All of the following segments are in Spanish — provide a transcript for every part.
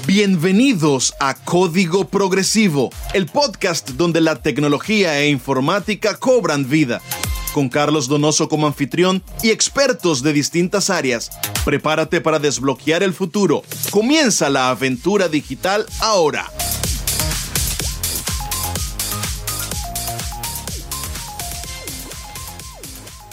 Bienvenidos a Código Progresivo, el podcast donde la tecnología e informática cobran vida. Con Carlos Donoso como anfitrión y expertos de distintas áreas, prepárate para desbloquear el futuro. Comienza la aventura digital ahora.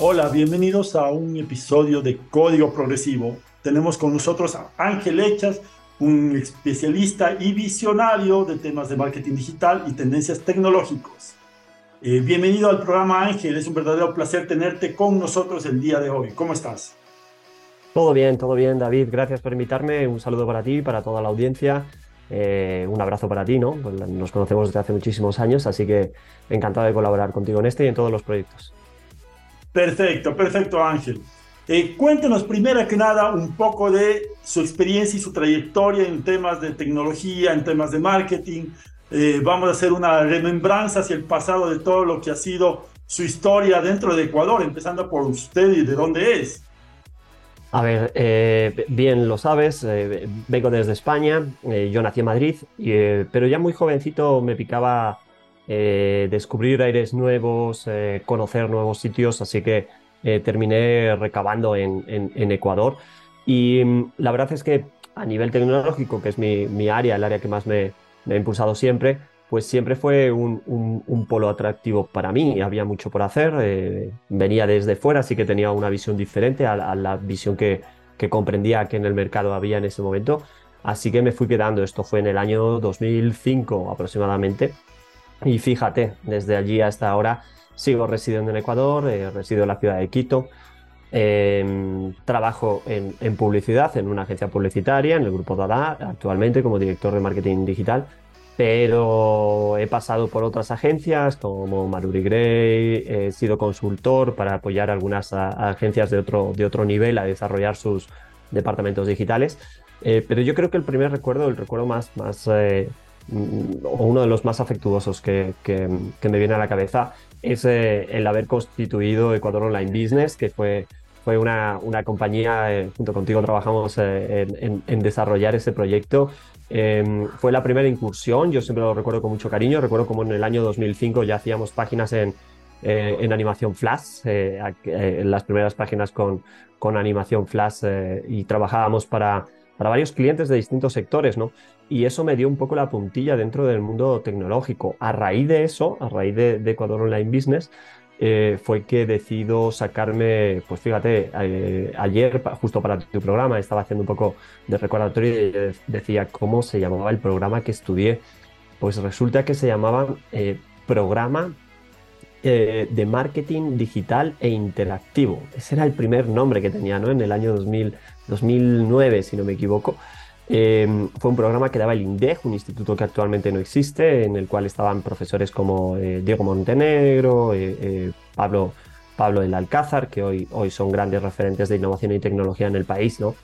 Hola, bienvenidos a un episodio de Código Progresivo. Tenemos con nosotros a Ángel Hechas, un especialista y visionario de temas de marketing digital y tendencias tecnológicos. Eh, bienvenido al programa Ángel, es un verdadero placer tenerte con nosotros el día de hoy. ¿Cómo estás? Todo bien, todo bien, David. Gracias por invitarme. Un saludo para ti, para toda la audiencia. Eh, un abrazo para ti, ¿no? Pues nos conocemos desde hace muchísimos años, así que encantado de colaborar contigo en este y en todos los proyectos. Perfecto, perfecto, Ángel. Eh, cuéntenos primero que nada un poco de su experiencia y su trayectoria en temas de tecnología, en temas de marketing. Eh, vamos a hacer una remembranza hacia el pasado de todo lo que ha sido su historia dentro de Ecuador, empezando por usted y de dónde es. A ver, eh, bien lo sabes, vengo desde España, yo nací en Madrid, pero ya muy jovencito me picaba descubrir aires nuevos, conocer nuevos sitios, así que eh, terminé recabando en, Ecuador. Y mm, la verdad es que a nivel tecnológico, que es mi, área, el área que más me, ha impulsado siempre, pues siempre fue un, polo atractivo para mí. Había mucho por hacer. Eh, venía desde fuera, así que tenía una visión diferente a, la visión que, que, comprendía que en el mercado había en ese momento. Así que me fui quedando. Esto fue en el año 2005 aproximadamente. Y fíjate, desde allí hasta ahora Sigo residiendo en Ecuador, eh, resido en la ciudad de Quito. Em, trabajo en, publicidad, en una agencia publicitaria, en el grupo Dada, actualmente como director de marketing digital, pero he pasado por otras agencias como Maruri Gray, he sido consultor para apoyar algunas agencias de otro, de otro nivel a desarrollar sus departamentos digitales. Eh, pero yo creo que el primer recuerdo, el recuerdo más, más eh, o uno de los más afectuosos que, que, me viene a la cabeza es eh, el haber constituido Ecuador Online Business, que fue, fue una, una compañía, eh, junto contigo trabajamos eh, en, desarrollar ese proyecto. Em, fue la primera incursión, yo siempre lo recuerdo con mucho cariño, recuerdo como en el año 2005 ya hacíamos páginas en, en animación flash, las primeras páginas con, con animación flash y trabajábamos para, para varios clientes de distintos sectores, ¿no? y eso me dio un poco la puntilla dentro del mundo tecnológico. A raíz de eso, a raíz de, Ecuador Online Business, eh, fue que decido sacarme, pues fíjate, eh, ayer justo para tu programa estaba haciendo un poco de recordatorio y decía cómo se llamaba el programa que estudié. Pues resulta que se llamaba eh, Programa de Marketing Digital e Interactivo. Ese era el primer nombre que tenía, ¿no? En el año 2000, 2009, si no me equivoco. Em, fue un programa que daba el INDEG, un instituto que actualmente no existe, en el cual estaban profesores como eh, Diego Montenegro, eh, eh, Pablo, Pablo del Alcázar, que hoy, hoy son grandes referentes de innovación y tecnología en el país, ¿no?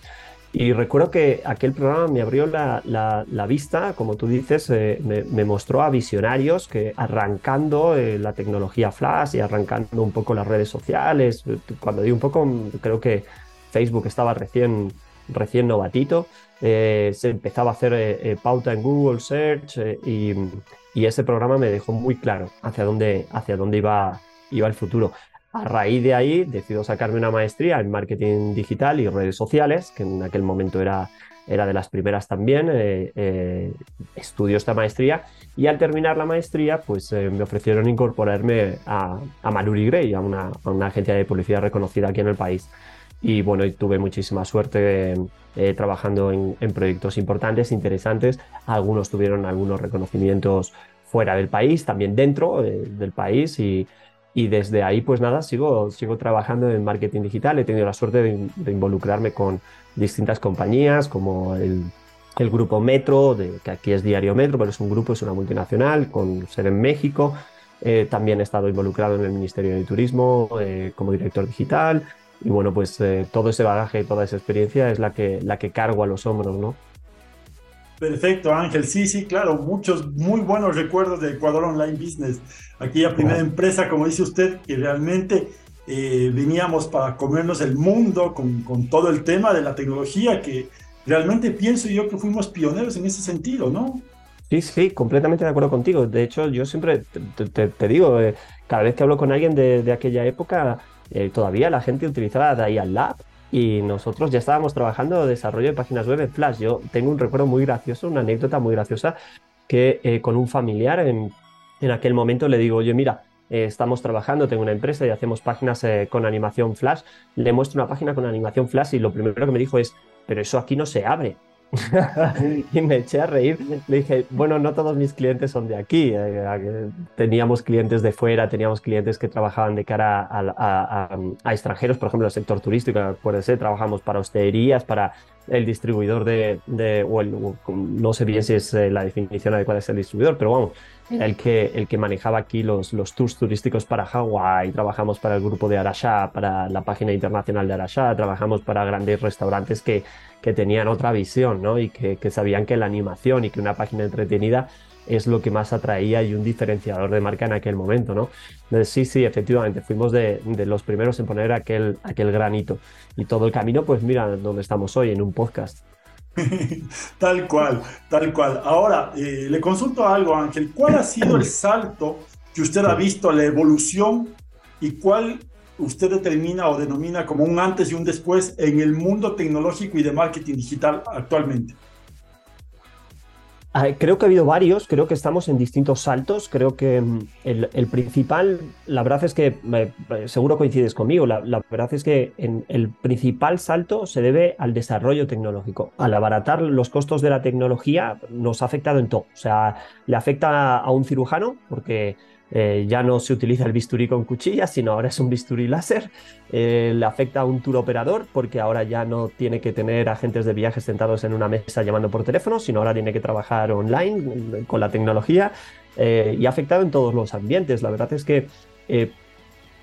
Y recuerdo que aquel programa me abrió la, vista, como tú dices, me, me, mostró a visionarios que arrancando la tecnología flash y arrancando un poco las redes sociales, cuando di un poco, creo que Facebook estaba recién, recién novatito, eh, se empezaba a hacer eh, eh, pauta en Google Search y, ese programa me dejó muy claro hacia dónde, hacia dónde iba, iba el futuro. A raíz de ahí decido sacarme una maestría en marketing digital y redes sociales, que en aquel momento era, era de las primeras también. estudio esta maestría y al terminar la maestría pues me ofrecieron incorporarme a, a Maruri Gray, a una, a una agencia de publicidad reconocida aquí en el país y bueno, tuve muchísima suerte eh, trabajando en, proyectos importantes, interesantes. Algunos tuvieron algunos reconocimientos fuera del país, también dentro eh, del país y, y, desde ahí pues nada, sigo, sigo trabajando en marketing digital. He tenido la suerte de, involucrarme con distintas compañías como el, el grupo Metro, de, que aquí es Diario Metro, pero es un grupo, es una multinacional con sede en México. Eh, también he estado involucrado en el Ministerio de Turismo como director digital y bueno, pues eh, todo ese bagaje, toda esa experiencia es la que, la que cargo a los hombros, ¿no? Perfecto, Ángel. Sí, sí, claro, muchos muy buenos recuerdos de Ecuador Online Business. Aquella primera empresa, como dice usted, que realmente eh, veníamos para comernos el mundo con, con, todo el tema de la tecnología que, realmente pienso yo que fuimos pioneros en ese sentido, ¿no? Sí, sí, completamente de acuerdo contigo. De hecho, yo siempre te, digo, eh, cada vez que hablo con alguien de, aquella época, eh, todavía la gente utilizaba Dial Lab y nosotros ya estábamos trabajando desarrollo de páginas web en Flash. Yo tengo un recuerdo muy gracioso, una anécdota muy graciosa, que eh, con un familiar en, en, aquel momento le digo, oye, mira, estamos trabajando, tengo una empresa y hacemos páginas con animación Flash. Le muestro una página con animación Flash y lo primero que me dijo es, pero eso aquí no se abre. y me eché a reír. Le dije, bueno, no todos mis clientes son de aquí. Eh, teníamos clientes de fuera, teníamos clientes que trabajaban de cara a, extranjeros, por ejemplo, el sector turístico, acuérdense, trabajamos para hosterías, para el distribuidor de, no sé bien si es eh, la definición adecuada es el distribuidor, pero vamos, el que, el que manejaba aquí los, los tours turísticos para Hawái, trabajamos para el grupo de Arashá, para la página internacional de Arashá, trabajamos para grandes restaurantes que, que tenían otra visión, ¿no? Y que, que sabían que la animación y que una página entretenida es lo que más atraía y un diferenciador de marca en aquel momento, ¿no? Entonces, sí, sí, efectivamente, fuimos de, de, los primeros en poner aquel, aquel granito. Y todo el camino, pues mira dónde estamos hoy, en un podcast. tal cual, tal cual. Ahora, eh, le consulto algo, Ángel. ¿Cuál ha sido el salto que usted ha visto, la evolución y cuál usted determina o denomina como un antes y un después en el mundo tecnológico y de marketing digital actualmente? Ah, creo que ha habido varios, creo que estamos en distintos saltos, creo que mm, el, principal, la verdad es que, seguro coincides conmigo, la, verdad es que el principal salto se debe al desarrollo tecnológico. Al abaratar los costos de la tecnología nos ha afectado en todo, o sea, le afecta a un cirujano porque eh, ya no se utiliza el bisturí con cuchillas, sino ahora es un bisturí láser. Eh, le afecta a un tour operador porque ahora ya no tiene que tener agentes de viajes sentados en una mesa llamando por teléfono, sino ahora tiene que trabajar online con la tecnología eh, y ha afectado en todos los ambientes. La verdad es que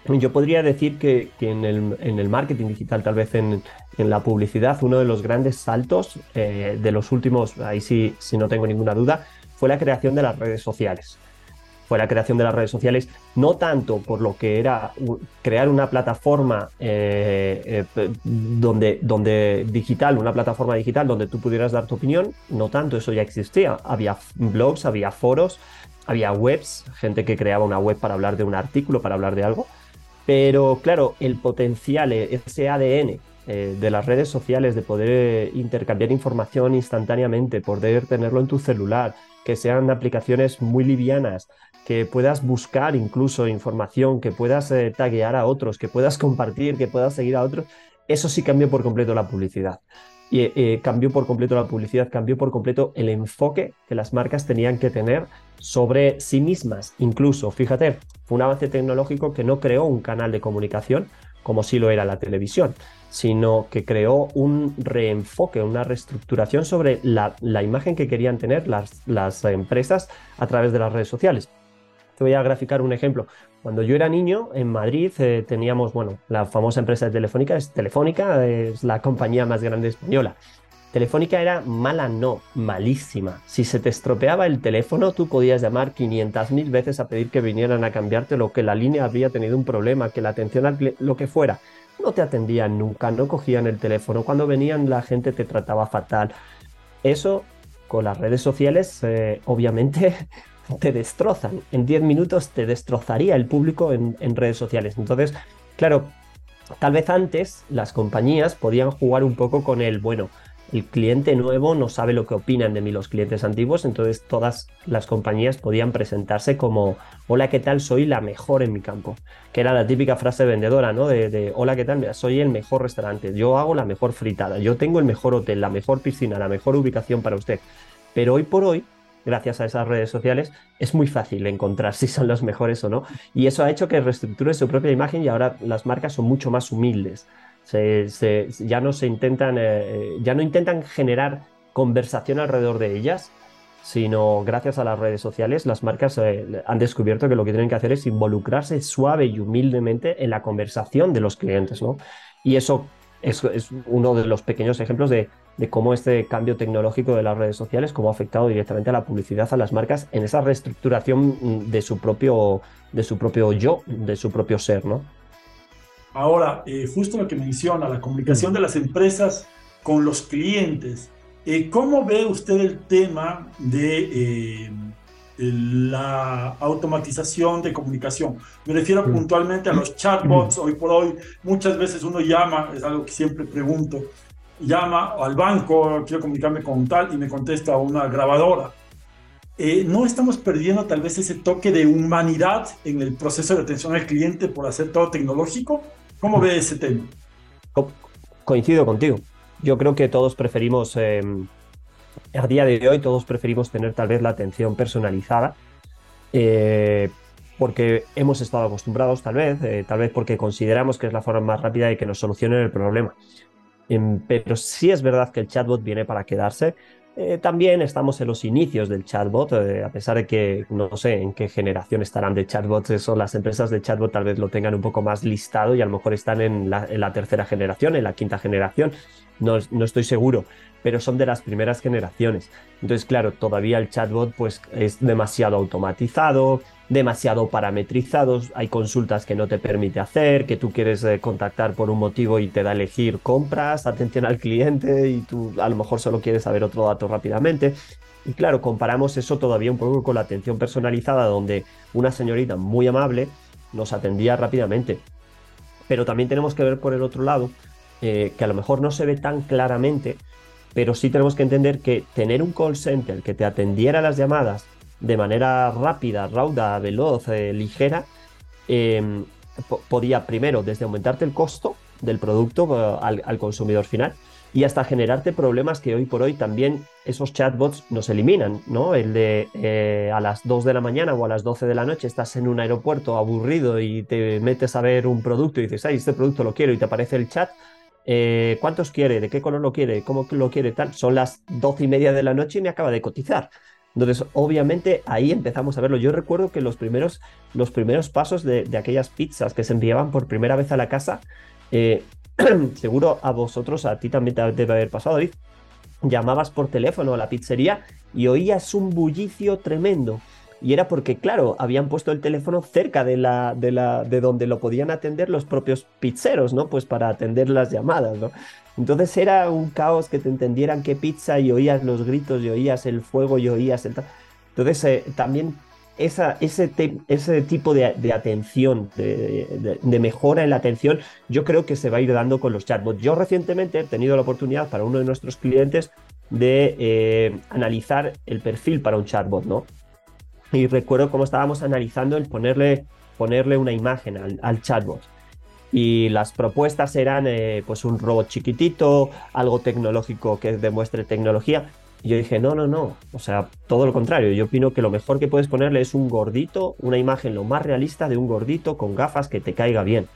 yo podría decir que, en, el, marketing digital, tal vez en, la publicidad, uno de los grandes saltos de los últimos, ahí sí, si no tengo ninguna duda, fue la creación de las redes sociales fue la creación de las redes sociales, no tanto por lo que era crear una plataforma eh, eh, donde, donde digital, una plataforma digital donde tú pudieras dar tu opinión, no tanto, eso ya existía. Había blogs, había foros, había webs, gente que creaba una web para hablar de un artículo, para hablar de algo. Pero claro, el potencial, ese ADN eh, de las redes sociales, de poder intercambiar información instantáneamente, poder tenerlo en tu celular, que sean aplicaciones muy livianas, que puedas buscar incluso información, que puedas eh, taguear a otros, que puedas compartir, que puedas seguir a otros, eso sí cambió por completo la publicidad. Y eh, cambió por completo la publicidad, cambió por completo el enfoque que las marcas tenían que tener sobre sí mismas. Incluso, fíjate, fue un avance tecnológico que no creó un canal de comunicación como sí lo era la televisión, sino que creó un reenfoque, una reestructuración sobre la, imagen que querían tener las empresas a través de las redes sociales. Voy a graficar un ejemplo. Cuando yo era niño, en Madrid eh, teníamos, bueno, la famosa empresa de Telefónica, es Telefónica, es la compañía más grande española. Telefónica era mala, no, malísima. Si se te estropeaba el teléfono, tú podías llamar 500.000 veces a pedir que vinieran a cambiarte lo que la línea había tenido un problema, que la atención al lo que fuera. No te atendían nunca, no cogían el teléfono. Cuando venían la gente te trataba fatal. Eso con las redes sociales, eh, obviamente, te destrozan. En 10 minutos te destrozaría el público en, redes sociales. Entonces, claro, tal vez antes las compañías podían jugar un poco con el, bueno, el cliente nuevo no sabe lo que opinan de mí los clientes antiguos, entonces todas las compañías podían presentarse como, hola, ¿qué tal? Soy la mejor en mi campo, que era la típica frase vendedora, ¿no? De, de hola, ¿qué tal? soy el mejor restaurante, yo hago la mejor fritada, yo tengo el mejor hotel, la mejor piscina, la mejor ubicación para usted. Pero hoy por hoy gracias a esas redes sociales, es muy fácil encontrar si son los mejores o no. Y eso ha hecho que reestructure su propia imagen y ahora las marcas son mucho más humildes. ya no se intentan, eh, ya no intentan generar conversación alrededor de ellas, sino gracias a las redes sociales las marcas eh, han descubierto que lo que tienen que hacer es involucrarse suave y humildemente en la conversación de los clientes, ¿no? Y eso es, uno de los pequeños ejemplos de, cómo este cambio tecnológico de las redes sociales, cómo ha afectado directamente a la publicidad, a las marcas, en esa reestructuración de su propio, de su propio yo, de su propio ser, ¿no? Ahora, eh, justo lo que menciona, la comunicación de las empresas con los clientes. Eh, ¿Cómo ve usted el tema de eh, la automatización de comunicación? Me refiero puntualmente a los chatbots. Hoy por hoy, muchas veces uno llama, es algo que siempre pregunto, llama al banco, quiero comunicarme con tal y me contesta una grabadora. Eh, no estamos perdiendo tal vez ese toque de humanidad en el proceso de atención al cliente por hacer todo tecnológico. ¿Cómo ve ese tema? coincido contigo. Yo creo que todos preferimos, em, a día de hoy, todos preferimos tener tal vez la atención personalizada. Eh, porque hemos estado acostumbrados, tal vez, eh, tal vez porque consideramos que es la forma más rápida de que nos solucionen el problema. Em, pero sí es verdad que el chatbot viene para quedarse. Eh, también estamos en los inicios del chatbot, a pesar de que no sé en qué generación estarán de chatbots, eso las empresas de chatbot tal vez lo tengan un poco más listado y a lo mejor están en la tercera generación, en la quinta generación no, estoy seguro, pero son de las primeras generaciones. Entonces, claro, todavía el chatbot pues, es demasiado automatizado, demasiado parametrizado, hay consultas que no te permite hacer, que tú quieres eh, contactar por un motivo y te da a elegir compras, atención al cliente y tú a lo mejor solo quieres saber otro dato rápidamente. Y claro, comparamos eso todavía un poco con la atención personalizada, donde una señorita muy amable nos atendía rápidamente. Pero también tenemos que ver por el otro lado eh, que a lo mejor no se ve tan claramente, pero sí tenemos que entender que tener un call center que te atendiera las llamadas de manera rápida, rauda, veloz, eh, ligera, em, podía primero desde aumentarte el costo del producto eh, al, consumidor final y hasta generarte problemas que hoy por hoy también esos chatbots nos eliminan, ¿no? El de a las 2 de la mañana o a las 12 de la noche estás en un aeropuerto aburrido y te metes a ver un producto y dices, ay, este producto lo quiero y te aparece el chat eh, ¿cuántos quiere? ¿De qué color lo quiere? ¿Cómo lo quiere? Tal. Son las doce y media de la noche y me acaba de cotizar. Entonces, obviamente, ahí empezamos a verlo. Yo recuerdo que los primeros, los primeros pasos de, aquellas pizzas que se enviaban por primera vez a la casa, eh, seguro a vosotros, a ti también te debe haber pasado, David, llamabas por teléfono a la pizzería y oías un bullicio tremendo y era porque, claro, habían puesto el teléfono cerca de, la, de, la, de donde lo podían atender los propios pizzeros, ¿no? Pues para atender las llamadas, ¿no? Entonces era un caos que te entendieran qué pizza y oías los gritos y oías el fuego y oías el... Entonces eh, también esa, ese, ese tipo de, atención, de, mejora en la atención, yo creo que se va a ir dando con los chatbots. Yo recientemente he tenido la oportunidad para uno de nuestros clientes de eh, analizar el perfil para un chatbot, ¿no? Y recuerdo cómo estábamos analizando el ponerle, ponerle una imagen al, chatbot. Y las propuestas eran eh, pues un robot chiquitito, algo tecnológico que demuestre tecnología. Y yo dije, no, no, no. O sea, todo lo contrario. Yo opino que lo mejor que puedes ponerle es un gordito, una imagen lo más realista de un gordito con gafas que te caiga bien.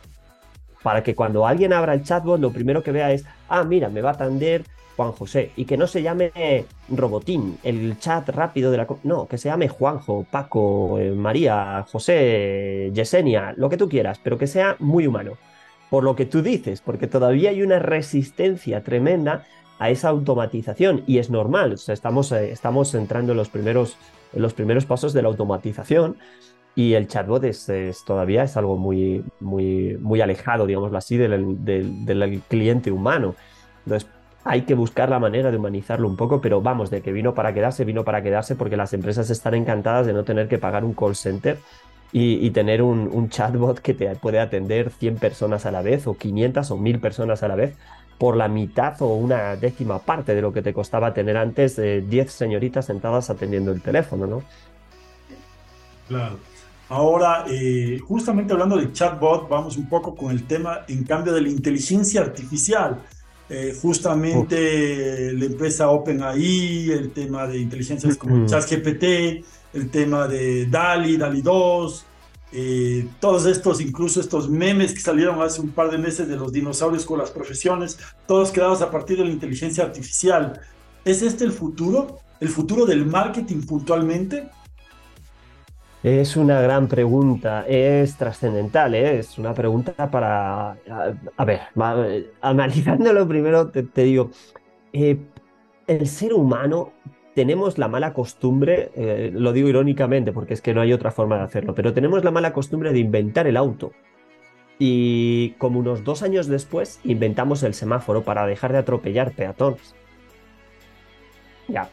Para que cuando alguien abra el chatbot, lo primero que vea es, ah, mira, me va a atender Juan José. Y que no se llame Robotín, el chat rápido de la... No, que se llame Juanjo, Paco, eh, María, José, Yesenia, lo que tú quieras, pero que sea muy humano. Por lo que tú dices, porque todavía hay una resistencia tremenda a esa automatización y es normal, estamos, eh, estamos entrando en los, primeros, en los primeros pasos de la automatización y el chatbot es, todavía es algo muy, muy, muy alejado, digámoslo así, del, del, cliente humano. Entonces, hay que buscar la manera de humanizarlo un poco, pero vamos, de que vino para quedarse, vino para quedarse porque las empresas están encantadas de no tener que pagar un call center y, tener un, chatbot que te puede atender 100 personas a la vez o 500 o 1000 personas a la vez por la mitad o una décima parte de lo que te costaba tener antes 10 señoritas sentadas atendiendo el teléfono, ¿no? Claro. Ahora, eh, justamente hablando de chatbot, vamos un poco con el tema, en cambio, de la inteligencia artificial. Eh, justamente la empresa OpenAI, el tema de inteligencias como ChatGPT, el tema de DALI, DALI 2, eh, todos estos, incluso estos memes que salieron hace un par de meses de los dinosaurios con las profesiones, todos creados a partir de la inteligencia artificial. ¿Es este el futuro? ¿El futuro del marketing puntualmente? Es una gran pregunta, es trascendental, ¿eh? es una pregunta para... A, ver, analizándolo primero, te, digo, eh, el ser humano tenemos la mala costumbre, eh, lo digo irónicamente porque es que no hay otra forma de hacerlo, pero tenemos la mala costumbre de inventar el auto. Y como unos dos años después, inventamos el semáforo para dejar de atropellar peatones. Ya,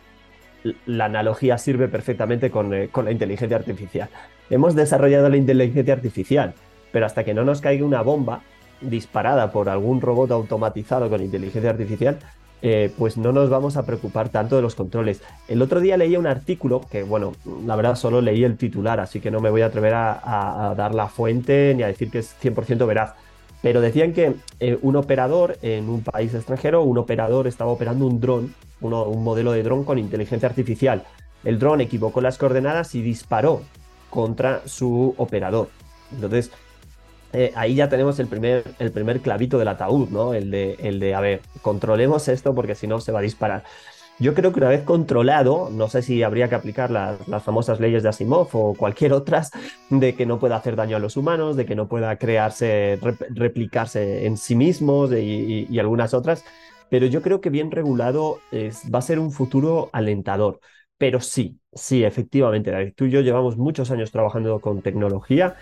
la analogía sirve perfectamente con, eh, con la inteligencia artificial. Hemos desarrollado la inteligencia artificial, pero hasta que no nos caiga una bomba disparada por algún robot automatizado con inteligencia artificial, eh, pues no nos vamos a preocupar tanto de los controles. El otro día leía un artículo que, bueno, la verdad solo leí el titular, así que no me voy a atrever a, dar la fuente ni a decir que es 100% veraz. Pero decían que eh, un operador en un país extranjero, un operador estaba operando un dron, un modelo de dron con inteligencia artificial. El dron equivocó las coordenadas y disparó contra su operador. Entonces, eh, ahí ya tenemos el primer, el primer clavito del ataúd, ¿no? El de, el de, a ver, controlemos esto porque si no se va a disparar. Yo creo que una vez controlado, no sé si habría que aplicar las, famosas leyes de Asimov o cualquier otras, de que no pueda hacer daño a los humanos, de que no pueda crearse, replicarse en sí mismos y, algunas otras, pero yo creo que bien regulado va a ser un futuro alentador. Pero sí, sí, efectivamente, David, tú y yo llevamos muchos años trabajando con tecnología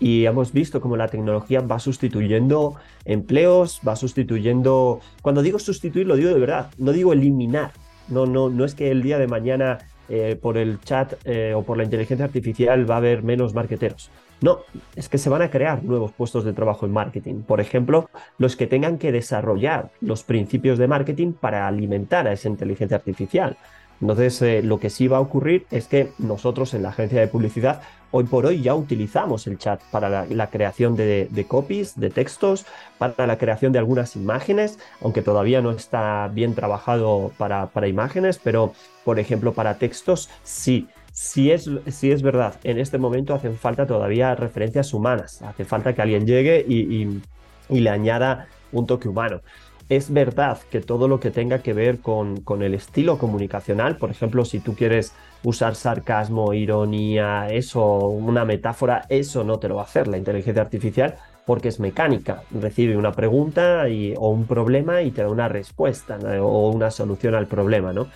y hemos visto cómo la tecnología va sustituyendo empleos, va sustituyendo... Cuando digo sustituir, lo digo de verdad, no digo eliminar. No, no, no es que el día de mañana eh, por el chat eh, o por la inteligencia artificial va a haber menos marketeros. No, es que se van a crear nuevos puestos de trabajo en marketing. Por ejemplo, los que tengan que desarrollar los principios de marketing para alimentar a esa inteligencia artificial. Entonces, eh, lo que sí va a ocurrir es que nosotros en la agencia de publicidad, hoy por hoy ya utilizamos el chat para la, creación de, copies, de textos, para la creación de algunas imágenes, aunque todavía no está bien trabajado para, imágenes, pero por ejemplo para textos sí. Sí es, es verdad, en este momento hacen falta todavía referencias humanas, hace falta que alguien llegue y le añada un toque humano. Es verdad que todo lo que tenga que ver con, el estilo comunicacional, por ejemplo, si tú quieres usar sarcasmo, ironía, eso, una metáfora, eso no te lo va a hacer la inteligencia artificial porque es mecánica. Recibe una pregunta o un problema y te da una respuesta o una solución al problema, ¿no?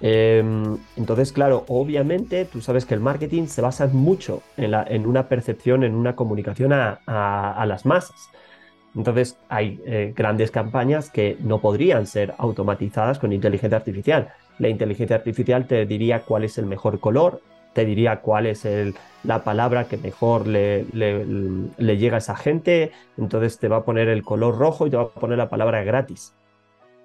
Em, entonces, claro, obviamente tú sabes que el marketing se basa mucho en, una percepción, en una comunicación a las masas. Entonces hay eh, grandes campañas que no podrían ser automatizadas con inteligencia artificial. La inteligencia artificial te diría cuál es el mejor color, te diría cuál es la palabra que mejor le, llega a esa gente, entonces te va a poner el color rojo y te va a poner la palabra gratis.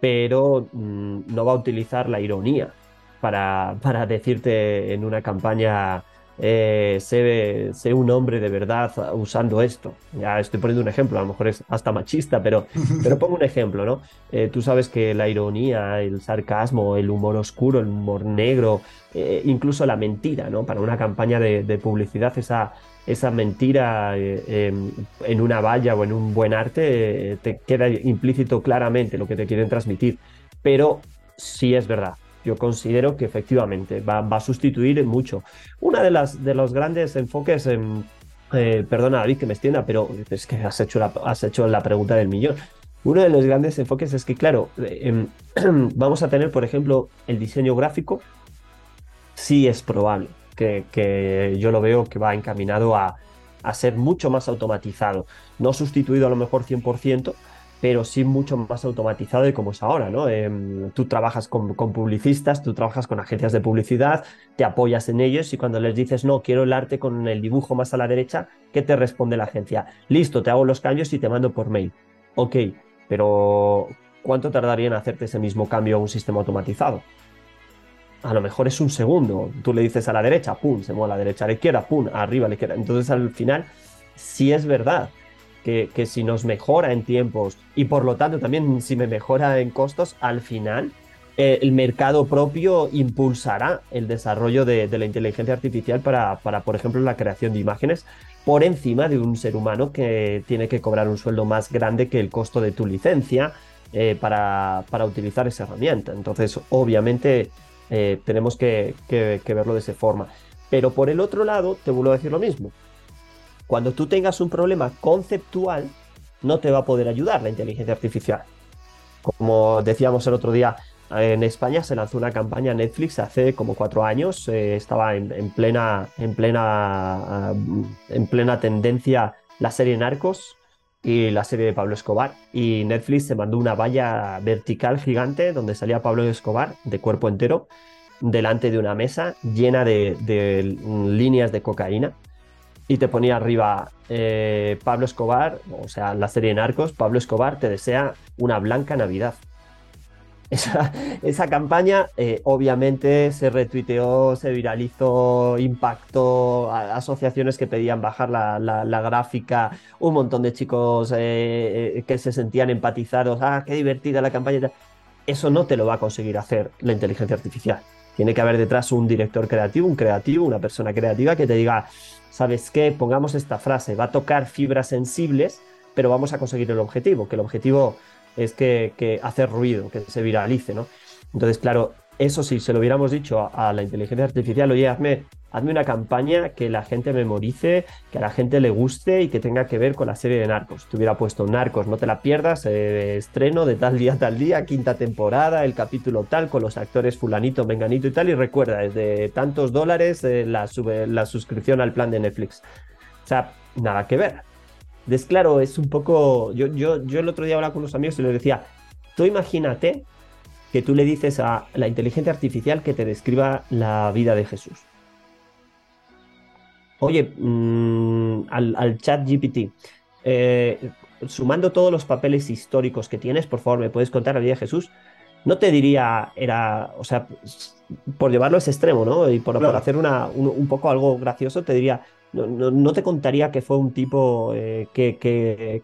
Pero mm, no va a utilizar la ironía para, para decirte en una campaña eh, sé, un hombre de verdad usando esto. Ya estoy poniendo un ejemplo, a lo mejor es hasta machista, pero, pero pongo un ejemplo, ¿no? Eh, tú sabes que la ironía, el sarcasmo, el humor oscuro, el humor negro, eh, incluso la mentira, ¿no? Para una campaña de, publicidad, esa, esa mentira em, en una valla o en un buen arte te queda implícito claramente lo que te quieren transmitir. Pero sí es verdad, yo considero que efectivamente va, a sustituir mucho. Una de las de los grandes enfoques, en, eh, perdona David que me extienda, pero es que has hecho, la, has hecho la pregunta del millón. Uno de los grandes enfoques es que, claro, em, vamos a tener, por ejemplo, el diseño gráfico. Sí es probable que, que yo lo veo que va encaminado a, a ser mucho más automatizado. No sustituido a lo mejor 100%, pero sí mucho más automatizado de como es ahora, ¿no? Em, tú trabajas con, publicistas, tú trabajas con agencias de publicidad, te apoyas en ellos y cuando les dices, no, quiero el arte con el dibujo más a la derecha, ¿qué te responde la agencia? Listo, te hago los cambios y te mando por mail. Ok, pero ¿cuánto tardaría en hacerte ese mismo cambio a un sistema automatizado? A lo mejor es un segundo. Tú le dices a la derecha, pum, se mueve a la derecha, a la izquierda, pum, arriba, a la izquierda. Entonces al final, sí es verdad que, si nos mejora en tiempos y por lo tanto también si me mejora en costos, al final eh, el mercado propio impulsará el desarrollo de, la inteligencia artificial para, para, por ejemplo, la creación de imágenes por encima de un ser humano que tiene que cobrar un sueldo más grande que el costo de tu licencia eh, para, para, utilizar esa herramienta. Entonces, obviamente, eh, tenemos que, que verlo de esa forma. Pero por el otro lado, te vuelvo a decir lo mismo cuando tú tengas un problema conceptual, no te va a poder ayudar la inteligencia artificial. Como decíamos el otro día, en España se lanzó una campaña Netflix hace como cuatro años, eh, estaba en, plena, en, plena, en plena tendencia la serie Narcos y la serie de Pablo Escobar. Y Netflix se mandó una valla vertical gigante donde salía Pablo Escobar de cuerpo entero delante de una mesa llena de, líneas de cocaína y te ponía arriba eh, Pablo Escobar, o sea, la serie Narcos, Pablo Escobar te desea una blanca Navidad. Esa, campaña eh, obviamente se retuiteó, se viralizó, impactó a, asociaciones que pedían bajar la, gráfica, un montón de chicos eh, que se sentían empatizados, ah, qué divertida la campaña. Eso no te lo va a conseguir hacer la inteligencia artificial. Tiene que haber detrás un director creativo, un creativo, una persona creativa que te diga, ¿sabes qué? Pongamos esta frase, va a tocar fibras sensibles, pero vamos a conseguir el objetivo, que el objetivo es que, que hacer ruido, que se viralice, ¿no? Entonces, claro, eso sí, se lo hubiéramos dicho a, la inteligencia artificial, oye, hazme, hazme, una campaña que la gente memorice, que a la gente le guste y que tenga que ver con la serie de Narcos. Te hubiera puesto Narcos, no te la pierdas, eh, estreno de tal día, tal día, quinta temporada, el capítulo tal, con los actores fulanito, menganito y tal, y recuerda, desde tantos dólares eh, la, la suscripción al plan de Netflix. O sea, nada que ver. Entonces, claro, es un poco. Yo, yo, yo el otro día hablaba con unos amigos y les decía: Tú imagínate que tú le dices a la inteligencia artificial que te describa la vida de Jesús. Oye, mm, al, chat GPT, eh, sumando todos los papeles históricos que tienes, por favor, ¿me puedes contar la vida de Jesús? No te diría, era, o sea, por llevarlo a ese extremo, ¿no? Y por, hacer una, un, poco algo gracioso, te diría, no, te contaría que fue un tipo eh, que,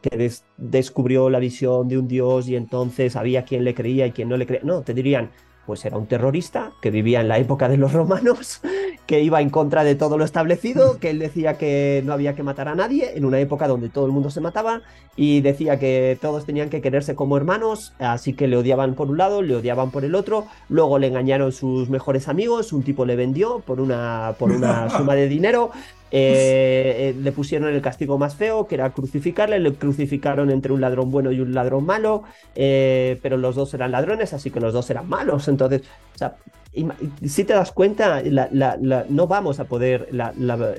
descubrió la visión de un dios y entonces había quien le creía y quien no le creía. No, te dirían, pues era un terrorista que vivía en la época de los romanos, que iba en contra de todo lo establecido, que él decía que no había que matar a nadie en una época donde todo el mundo se mataba y decía que todos tenían que quererse como hermanos, así que le odiaban por un lado, le odiaban por el otro, luego le engañaron sus mejores amigos, un tipo le vendió por una, por una suma de dinero, eh, eh, le pusieron el castigo más feo, que era crucificarle, le crucificaron entre un ladrón bueno y un ladrón malo, eh, pero los dos eran ladrones, así que los dos eran malos. Entonces, o sea, si te das cuenta, no vamos a poder,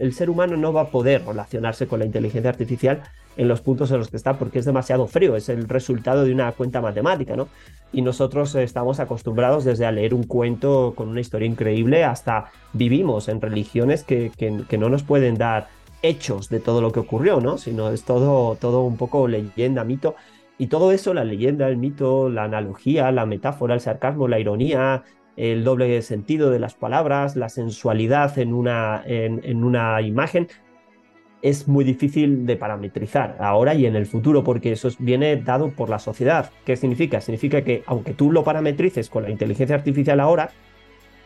el ser humano no va a poder relacionarse con la inteligencia artificial en los puntos en los que está porque es demasiado frío, es el resultado de una cuenta matemática, ¿no? Y nosotros estamos acostumbrados desde a leer un cuento con una historia increíble hasta vivimos en religiones que, que, no nos pueden dar hechos de todo lo que ocurrió, ¿no? Sino es todo, todo un poco leyenda, mito. Y todo eso, la leyenda, el mito, la analogía, la metáfora, el sarcasmo, la ironía, el doble sentido de las palabras, la sensualidad en una, en, una imagen, es muy difícil de parametrizar ahora y en el futuro, porque eso viene dado por la sociedad. ¿Qué significa? Significa que aunque tú lo parametrices con la inteligencia artificial ahora,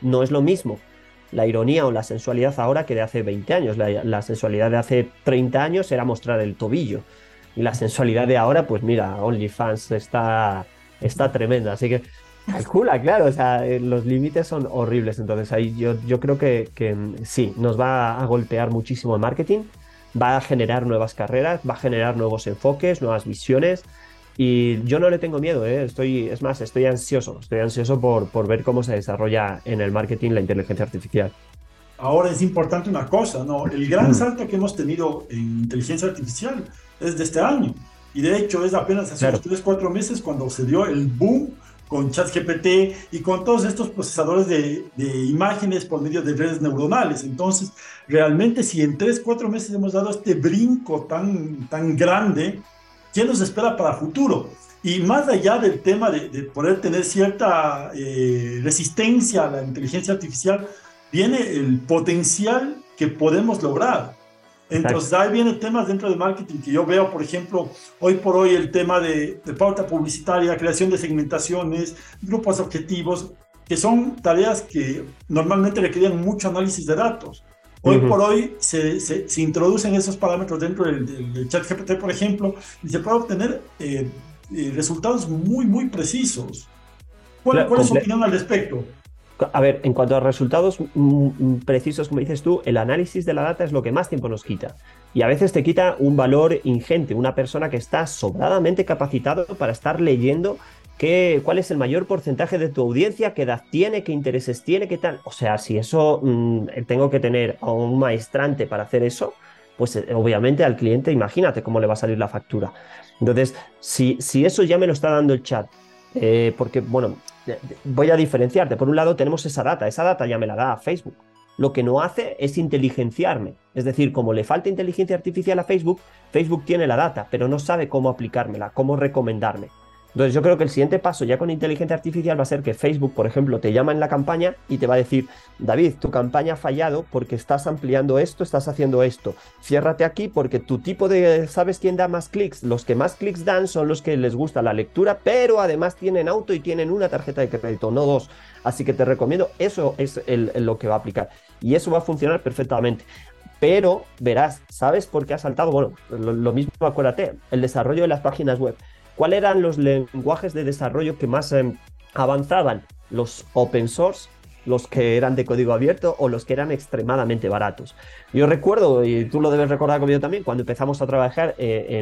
no es lo mismo la ironía o la sensualidad ahora que de hace 20 años. La, sensualidad de hace 30 años era mostrar el tobillo. Y la sensualidad de ahora, pues mira, OnlyFans está, está tremenda. Así que calcula, claro, o sea, eh, los límites son horribles. Entonces ahí yo, yo creo que, que sí, nos va a golpear muchísimo el marketing va a generar nuevas carreras, va a generar nuevos enfoques, nuevas visiones. Y yo no le tengo miedo, ¿eh? estoy, es más, estoy ansioso, estoy ansioso por, por ver cómo se desarrolla en el marketing la inteligencia artificial. Ahora es importante una cosa, ¿no? El gran mm. salto que hemos tenido en inteligencia artificial es de este año. Y de hecho es apenas hace unos 3, 4 meses cuando se dio el boom con ChatGPT y con todos estos procesadores de, imágenes por medio de redes neuronales. Entonces, realmente si en 3, 4 meses hemos dado este brinco tan, tan grande, ¿qué nos espera para futuro? Y más allá del tema de, poder tener cierta eh, resistencia a la inteligencia artificial, viene el potencial que podemos lograr. Entonces ahí vienen temas dentro de marketing que yo veo, por ejemplo, hoy por hoy el tema de, pauta publicitaria, creación de segmentaciones, grupos objetivos, que son tareas que normalmente requerían mucho análisis de datos. Hoy por hoy se, se, introducen esos parámetros dentro del, chat GPT, por ejemplo, y se puede obtener eh, eh, resultados muy, muy precisos. ¿Cuál, ¿cuál es su opinión al respecto? A ver, en cuanto a resultados mm, mm, precisos, como dices tú, el análisis de la data es lo que más tiempo nos quita. Y a veces te quita un valor ingente, una persona que está sobradamente capacitado para estar leyendo qué, cuál es el mayor porcentaje de tu audiencia, qué edad tiene, qué intereses tiene, qué tal. O sea, si eso mm, tengo que tener a un maestrante para hacer eso, pues eh, obviamente al cliente, imagínate cómo le va a salir la factura. Entonces, si, si eso ya me lo está dando el chat, eh, porque, bueno, voy a diferenciarte. Por un lado tenemos esa data, esa data ya me la da Facebook. Lo que no hace es inteligenciarme. Es decir, como le falta inteligencia artificial a Facebook, Facebook tiene la data, pero no sabe cómo aplicármela, cómo recomendarme. Entonces yo creo que el siguiente paso ya con inteligencia artificial va a ser que Facebook, por ejemplo, te llama en la campaña y te va a decir, David, tu campaña ha fallado porque estás ampliando esto, estás haciendo esto. Ciérrate aquí porque tu tipo de, ¿sabes quién da más clics? Los que más clics dan son los que les gusta la lectura, pero además tienen auto y tienen una tarjeta de crédito, no dos. Así que te recomiendo, eso es lo que va a aplicar. Y eso va a funcionar perfectamente pero verás, ¿sabes por qué ha saltado? Bueno, lo, lo, mismo acuérdate, el desarrollo de las páginas web. ¿Cuáles eran los lenguajes de desarrollo que más em, avanzaban? Los open source, los que eran de código abierto o los que eran extremadamente baratos. Yo recuerdo, y tú lo debes recordar como yo también, cuando empezamos a trabajar eh,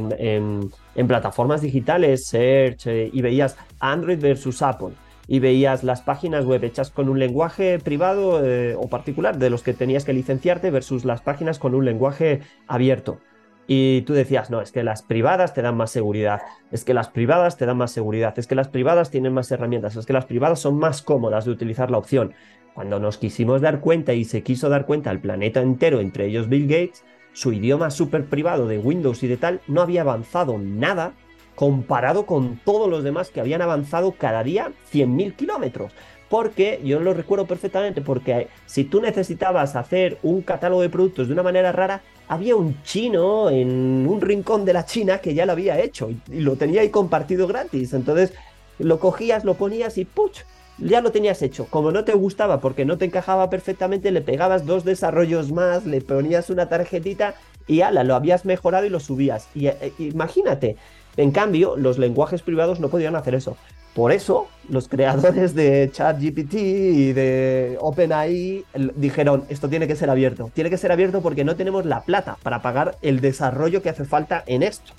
en, plataformas digitales, Search, eh, y veías Android versus Apple, y veías las páginas web hechas con un lenguaje privado eh, o particular, de los que tenías que licenciarte, versus las páginas con un lenguaje abierto. Y tú decías, no, es que las privadas te dan más seguridad, es que las privadas te dan más seguridad, es que las privadas tienen más herramientas, es que las privadas son más cómodas de utilizar la opción. Cuando nos quisimos dar cuenta y se quiso dar cuenta al planeta entero, entre ellos Bill Gates, su idioma súper privado de Windows y de tal no había avanzado nada comparado con todos los demás que habían avanzado cada día 100.000 kilómetros porque yo lo recuerdo perfectamente, porque si tú necesitabas hacer un catálogo de productos de una manera rara, había un chino en un rincón de la China que ya lo había hecho y, lo tenía ahí compartido gratis. Entonces lo cogías, lo ponías y ¡puch! Ya lo tenías hecho. Como no te gustaba porque no te encajaba perfectamente, le pegabas dos desarrollos más, le ponías una tarjetita y ala, lo habías mejorado y lo subías. Y eh, imagínate, en cambio, los lenguajes privados no podían hacer eso. Por eso, los creadores de ChatGPT y de OpenAI dijeron, esto tiene que ser abierto. Tiene que ser abierto porque no tenemos la plata para pagar el desarrollo que hace falta en esto.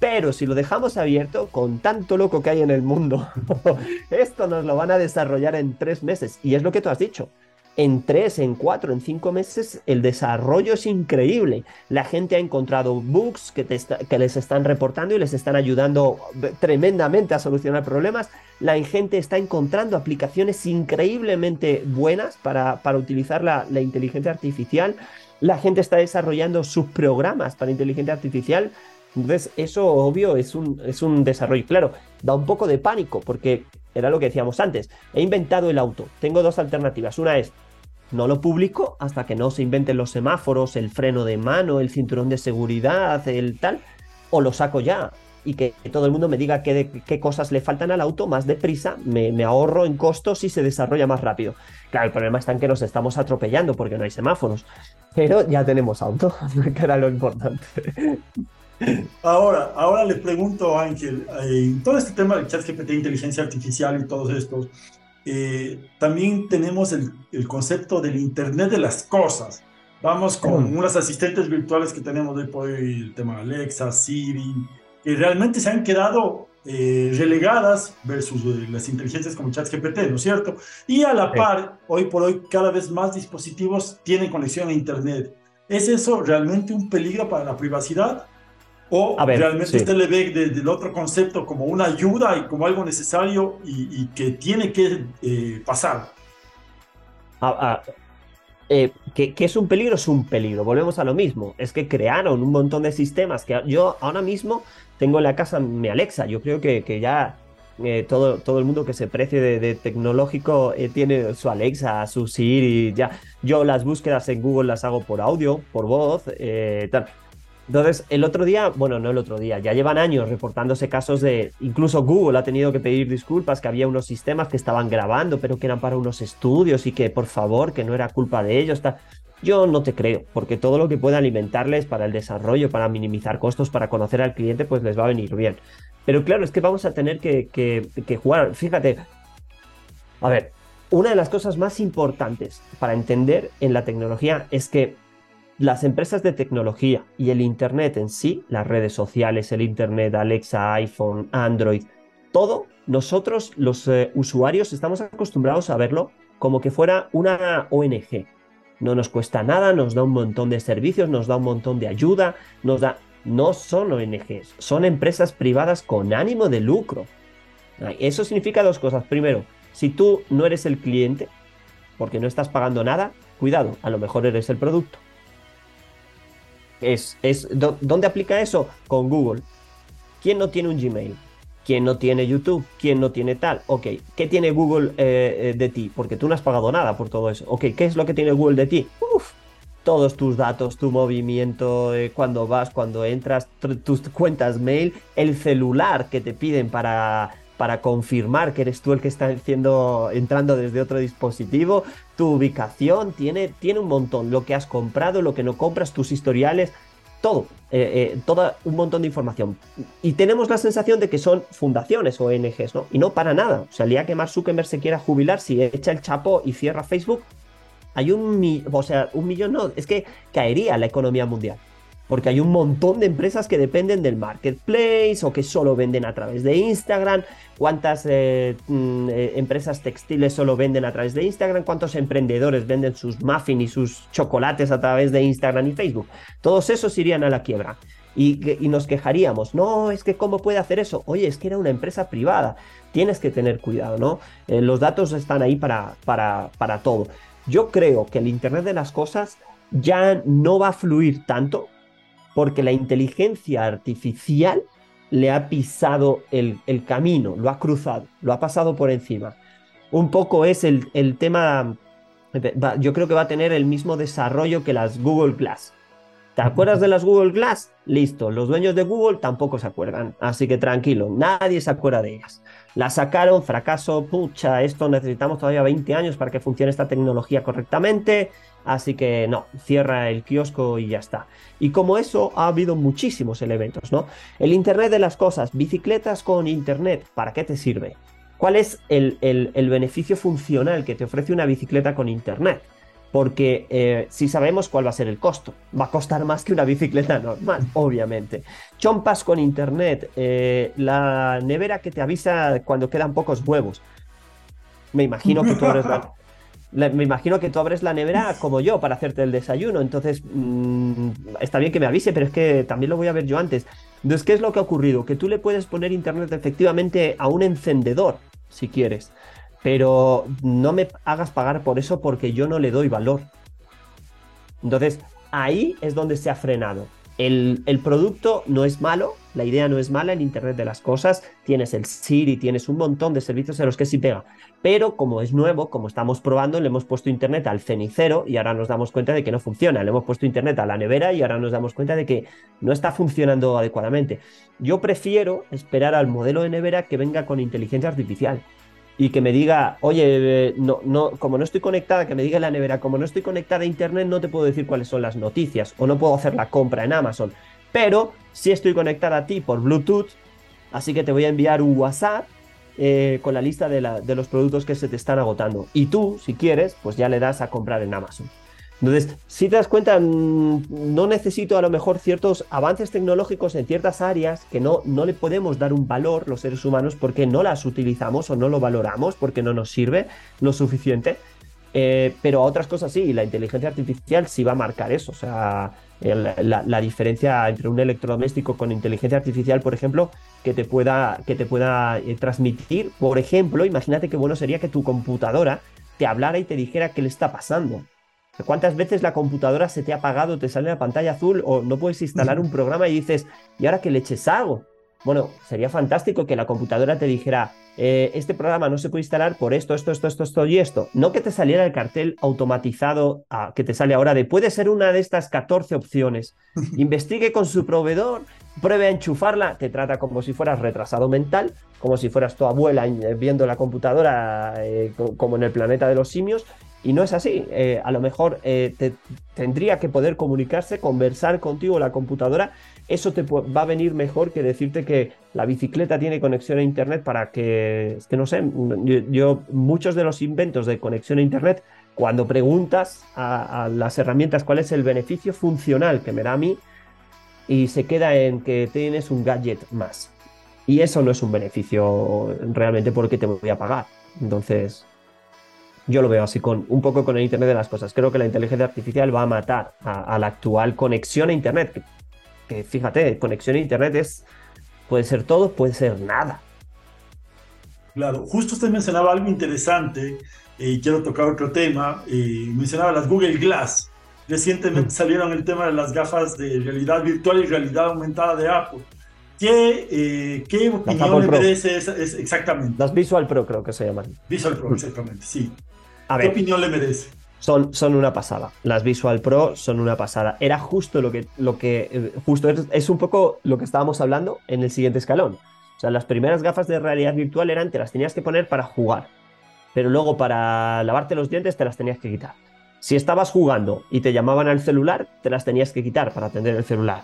Pero si lo dejamos abierto, con tanto loco que hay en el mundo, esto nos lo van a desarrollar en tres meses. Y es lo que tú has dicho en tres, en cuatro, en cinco meses, el desarrollo es increíble. La gente ha encontrado bugs que, que, les están reportando y les están ayudando tremendamente a solucionar problemas. La gente está encontrando aplicaciones increíblemente buenas para, para utilizar la, la inteligencia artificial. La gente está desarrollando sus programas para inteligencia artificial. Entonces, eso obvio es un, es un desarrollo. Claro, da un poco de pánico porque era lo que decíamos antes. He inventado el auto. Tengo dos alternativas. Una es no lo publico hasta que no se inventen los semáforos, el freno de mano, el cinturón de seguridad, el tal, o lo saco ya y que todo el mundo me diga qué, qué cosas le faltan al auto más deprisa, me, me, ahorro en costos y se desarrolla más rápido. Claro, el problema está en que nos estamos atropellando porque no hay semáforos, pero ya tenemos auto, que era lo importante. Ahora, ahora le pregunto a Ángel, en todo este tema de ChatGPT, inteligencia artificial y todos estos, eh, también tenemos el, el, concepto del Internet de las cosas. Vamos con unas asistentes virtuales que tenemos de por el tema Alexa, Siri, que realmente se han quedado eh, relegadas versus eh, las inteligencias como ChatGPT, ¿no es cierto? Y a la par, hoy por hoy, cada vez más dispositivos tienen conexión a Internet. ¿Es eso realmente un peligro para la privacidad? ¿O realmente usted le ve desde el otro concepto como una ayuda y como algo necesario y, que tiene que eh, pasar? Ah, ah, eh, que, es un peligro, es un peligro. Volvemos a lo mismo. Es que crearon un montón de sistemas que yo ahora mismo tengo en la casa mi Alexa. Yo creo que, que ya eh, todo, todo el mundo que se precie de, tecnológico tiene su Alexa, su Siri. Ya. Yo las búsquedas en Google las hago por audio, por voz. tal. Entonces, el otro día, bueno, no el otro día, ya llevan años reportándose casos de, incluso Google ha tenido que pedir disculpas, que había unos sistemas que estaban grabando, pero que eran para unos estudios y que, por favor, que no era culpa de ellos. Yo no te creo, porque todo lo que pueda alimentarles para el desarrollo, para minimizar costos, para conocer al cliente, pues les va a venir bien. Pero claro, es que vamos a tener que, que jugar. Fíjate, a ver, una de las cosas más importantes para entender en la tecnología es que las empresas de tecnología y el Internet en sí, las redes sociales, el Internet, Alexa, iPhone, Android, todo, nosotros los eh, usuarios estamos acostumbrados a verlo como que fuera una ONG. no nos cuesta nada, nos da un montón de servicios, nos da un montón de ayuda, nos da... No son ONGs, son empresas privadas con ánimo de lucro. Eso significa dos cosas. Primero, si tú no eres el cliente, porque no estás pagando nada, cuidado, a lo mejor eres el producto. Es, es, ¿Dónde aplica eso? Con Google. ¿Quién no tiene un Gmail? ¿Quién no tiene YouTube? ¿Quién no tiene tal? Ok, ¿qué tiene Google eh, eh, de ti? Porque tú no has pagado nada por todo eso. Ok, ¿qué es lo que tiene Google de ti? Uf, todos tus datos, tu movimiento, eh, cuando vas, cuando entras, tus cuentas mail, el celular que te piden para, para confirmar que eres tú el que está haciendo, entrando desde otro dispositivo, tu ubicación, tiene, tiene un montón, lo que has comprado, lo que no compras, tus historiales, todo, eh, eh, todo un montón de información. Y tenemos la sensación de que son fundaciones o ONGs, ¿no? Y no para nada. O sea, el día que Mark Zuckerberg se quiera jubilar, si echa el chapo y cierra Facebook, hay un, o sea, un millón, no, es que caería la economía mundial porque hay un montón de empresas que dependen del marketplace o que solo venden a través de Instagram, cuántas eh, mm, eh, empresas textiles solo venden a través de Instagram, cuántos emprendedores venden sus muffins y sus chocolates a través de Instagram y Facebook. Todos esos irían a la quiebra. Y, nos quejaríamos, no, es que cómo puede hacer eso. Oye, es que era una empresa privada. Tienes que tener cuidado, ¿no? Eh, los datos están ahí para, para, para todo. Yo creo que el Internet de las Cosas ya no va a fluir tanto porque la inteligencia artificial le ha pisado el, camino, lo ha cruzado, lo ha pasado por encima. Un poco es el, el tema, yo creo que va a tener el mismo desarrollo que las Google Glass. ¿Te acuerdas de las Google Glass? Listo, los dueños de Google tampoco se acuerdan, así que tranquilo, nadie se acuerda de ellas. La sacaron, fracaso, pucha, esto necesitamos todavía 20 años para que funcione esta tecnología correctamente, así que no, cierra el kiosco y ya está. Y como eso ha habido muchísimos elementos, ¿no? El Internet de las cosas, bicicletas con Internet, ¿para qué te sirve? ¿Cuál es el, el beneficio funcional que te ofrece una bicicleta con Internet? porque eh, si sabemos cuál va a ser el costo, va a costar más que una bicicleta normal, obviamente. Chompas con internet, eh, la nevera que te avisa cuando quedan pocos huevos. Me imagino que tú abres la, me imagino que tú abres la nevera como yo para hacerte el desayuno, entonces mm, está bien que me avise, pero es que también lo voy a ver yo antes. Entonces, ¿qué es lo que ha ocurrido? Que tú le puedes poner internet efectivamente a un encendedor, si quieres pero no me hagas pagar por eso porque yo no le doy valor. Entonces, ahí es donde se ha frenado. El, producto no es malo, la idea no es mala, el Internet de las Cosas, tienes el Siri, tienes un montón de servicios en los que sí pega, pero como es nuevo, como estamos probando, le hemos puesto Internet al cenicero y ahora nos damos cuenta de que no funciona, le hemos puesto Internet a la nevera y ahora nos damos cuenta de que no está funcionando adecuadamente. Yo prefiero esperar al modelo de nevera que venga con inteligencia artificial y que me diga, oye, no, no, como no estoy conectada, que me diga la nevera, como no estoy conectada a internet, no te puedo decir cuáles son las noticias o no puedo hacer la compra en Amazon. Pero sí estoy conectada a ti por Bluetooth, así que te voy a enviar un WhatsApp eh, con la lista de, de los productos que se te están agotando. Y tú, si quieres, pues ya le das a comprar en Amazon. Entonces, si te das cuenta, mm, no necesito a lo mejor ciertos avances tecnológicos en ciertas áreas que no, no le podemos dar un valor los seres humanos porque no las utilizamos o no lo valoramos, porque no nos sirve lo suficiente. Eh, pero a otras cosas sí, la inteligencia artificial sí va a marcar eso. O sea, la, diferencia entre un electrodoméstico con inteligencia artificial, por ejemplo, que te pueda, que te pueda eh, transmitir, por ejemplo, imagínate qué bueno sería que tu computadora te hablara y te dijera qué le está pasando. ¿Cuántas veces la computadora se te ha apagado, te sale la pantalla azul o no puedes instalar un programa y dices, ¿y ahora qué leches hago? Bueno, sería fantástico que la computadora te dijera, eh, este programa no se puede instalar por esto, esto, esto, esto, esto y esto. No que te saliera el cartel automatizado ah, que te sale ahora de puede ser una de estas 14 opciones. Investigue con su proveedor, pruebe a enchufarla, te trata como si fueras retrasado mental, como si fueras tu abuela viendo la computadora eh, como en el planeta de los simios y no es así. Eh, a lo mejor eh, te, tendría que poder comunicarse, conversar contigo la computadora. Eso te va a venir mejor que decirte que la bicicleta tiene conexión a Internet para que, es que no sé, yo, muchos de los inventos de conexión a Internet, cuando preguntas a, las herramientas cuál es el beneficio funcional que me da a mí, y se queda en que tienes un gadget más. Y eso no es un beneficio realmente porque te voy a pagar. Entonces, Yo lo veo así, con un poco con el Internet de las cosas. Creo que la inteligencia artificial va a matar a, la actual conexión a Internet. Que, fíjate, conexión a Internet es, puede ser todo, puede ser nada. Claro, justo usted mencionaba algo interesante eh, y quiero tocar otro tema. Eh, mencionaba las Google Glass. Recientemente mm. salieron el tema de las gafas de realidad virtual y realidad aumentada de Apple. ¿Qué, eh, qué opinión le merece esa, es, exactamente? Las Visual Pro creo que se llaman. Visual Pro, exactamente, sí. ¿Qué opinión le merece? Son, son, una pasada. Las Visual Pro son una pasada. Era justo lo que, lo que eh, justo es, es, un poco lo que estábamos hablando en el siguiente escalón. O sea, las primeras gafas de realidad virtual eran, te las tenías que poner para jugar, pero luego para lavarte los dientes te las tenías que quitar. Si estabas jugando y te llamaban al celular, te las tenías que quitar para atender el celular.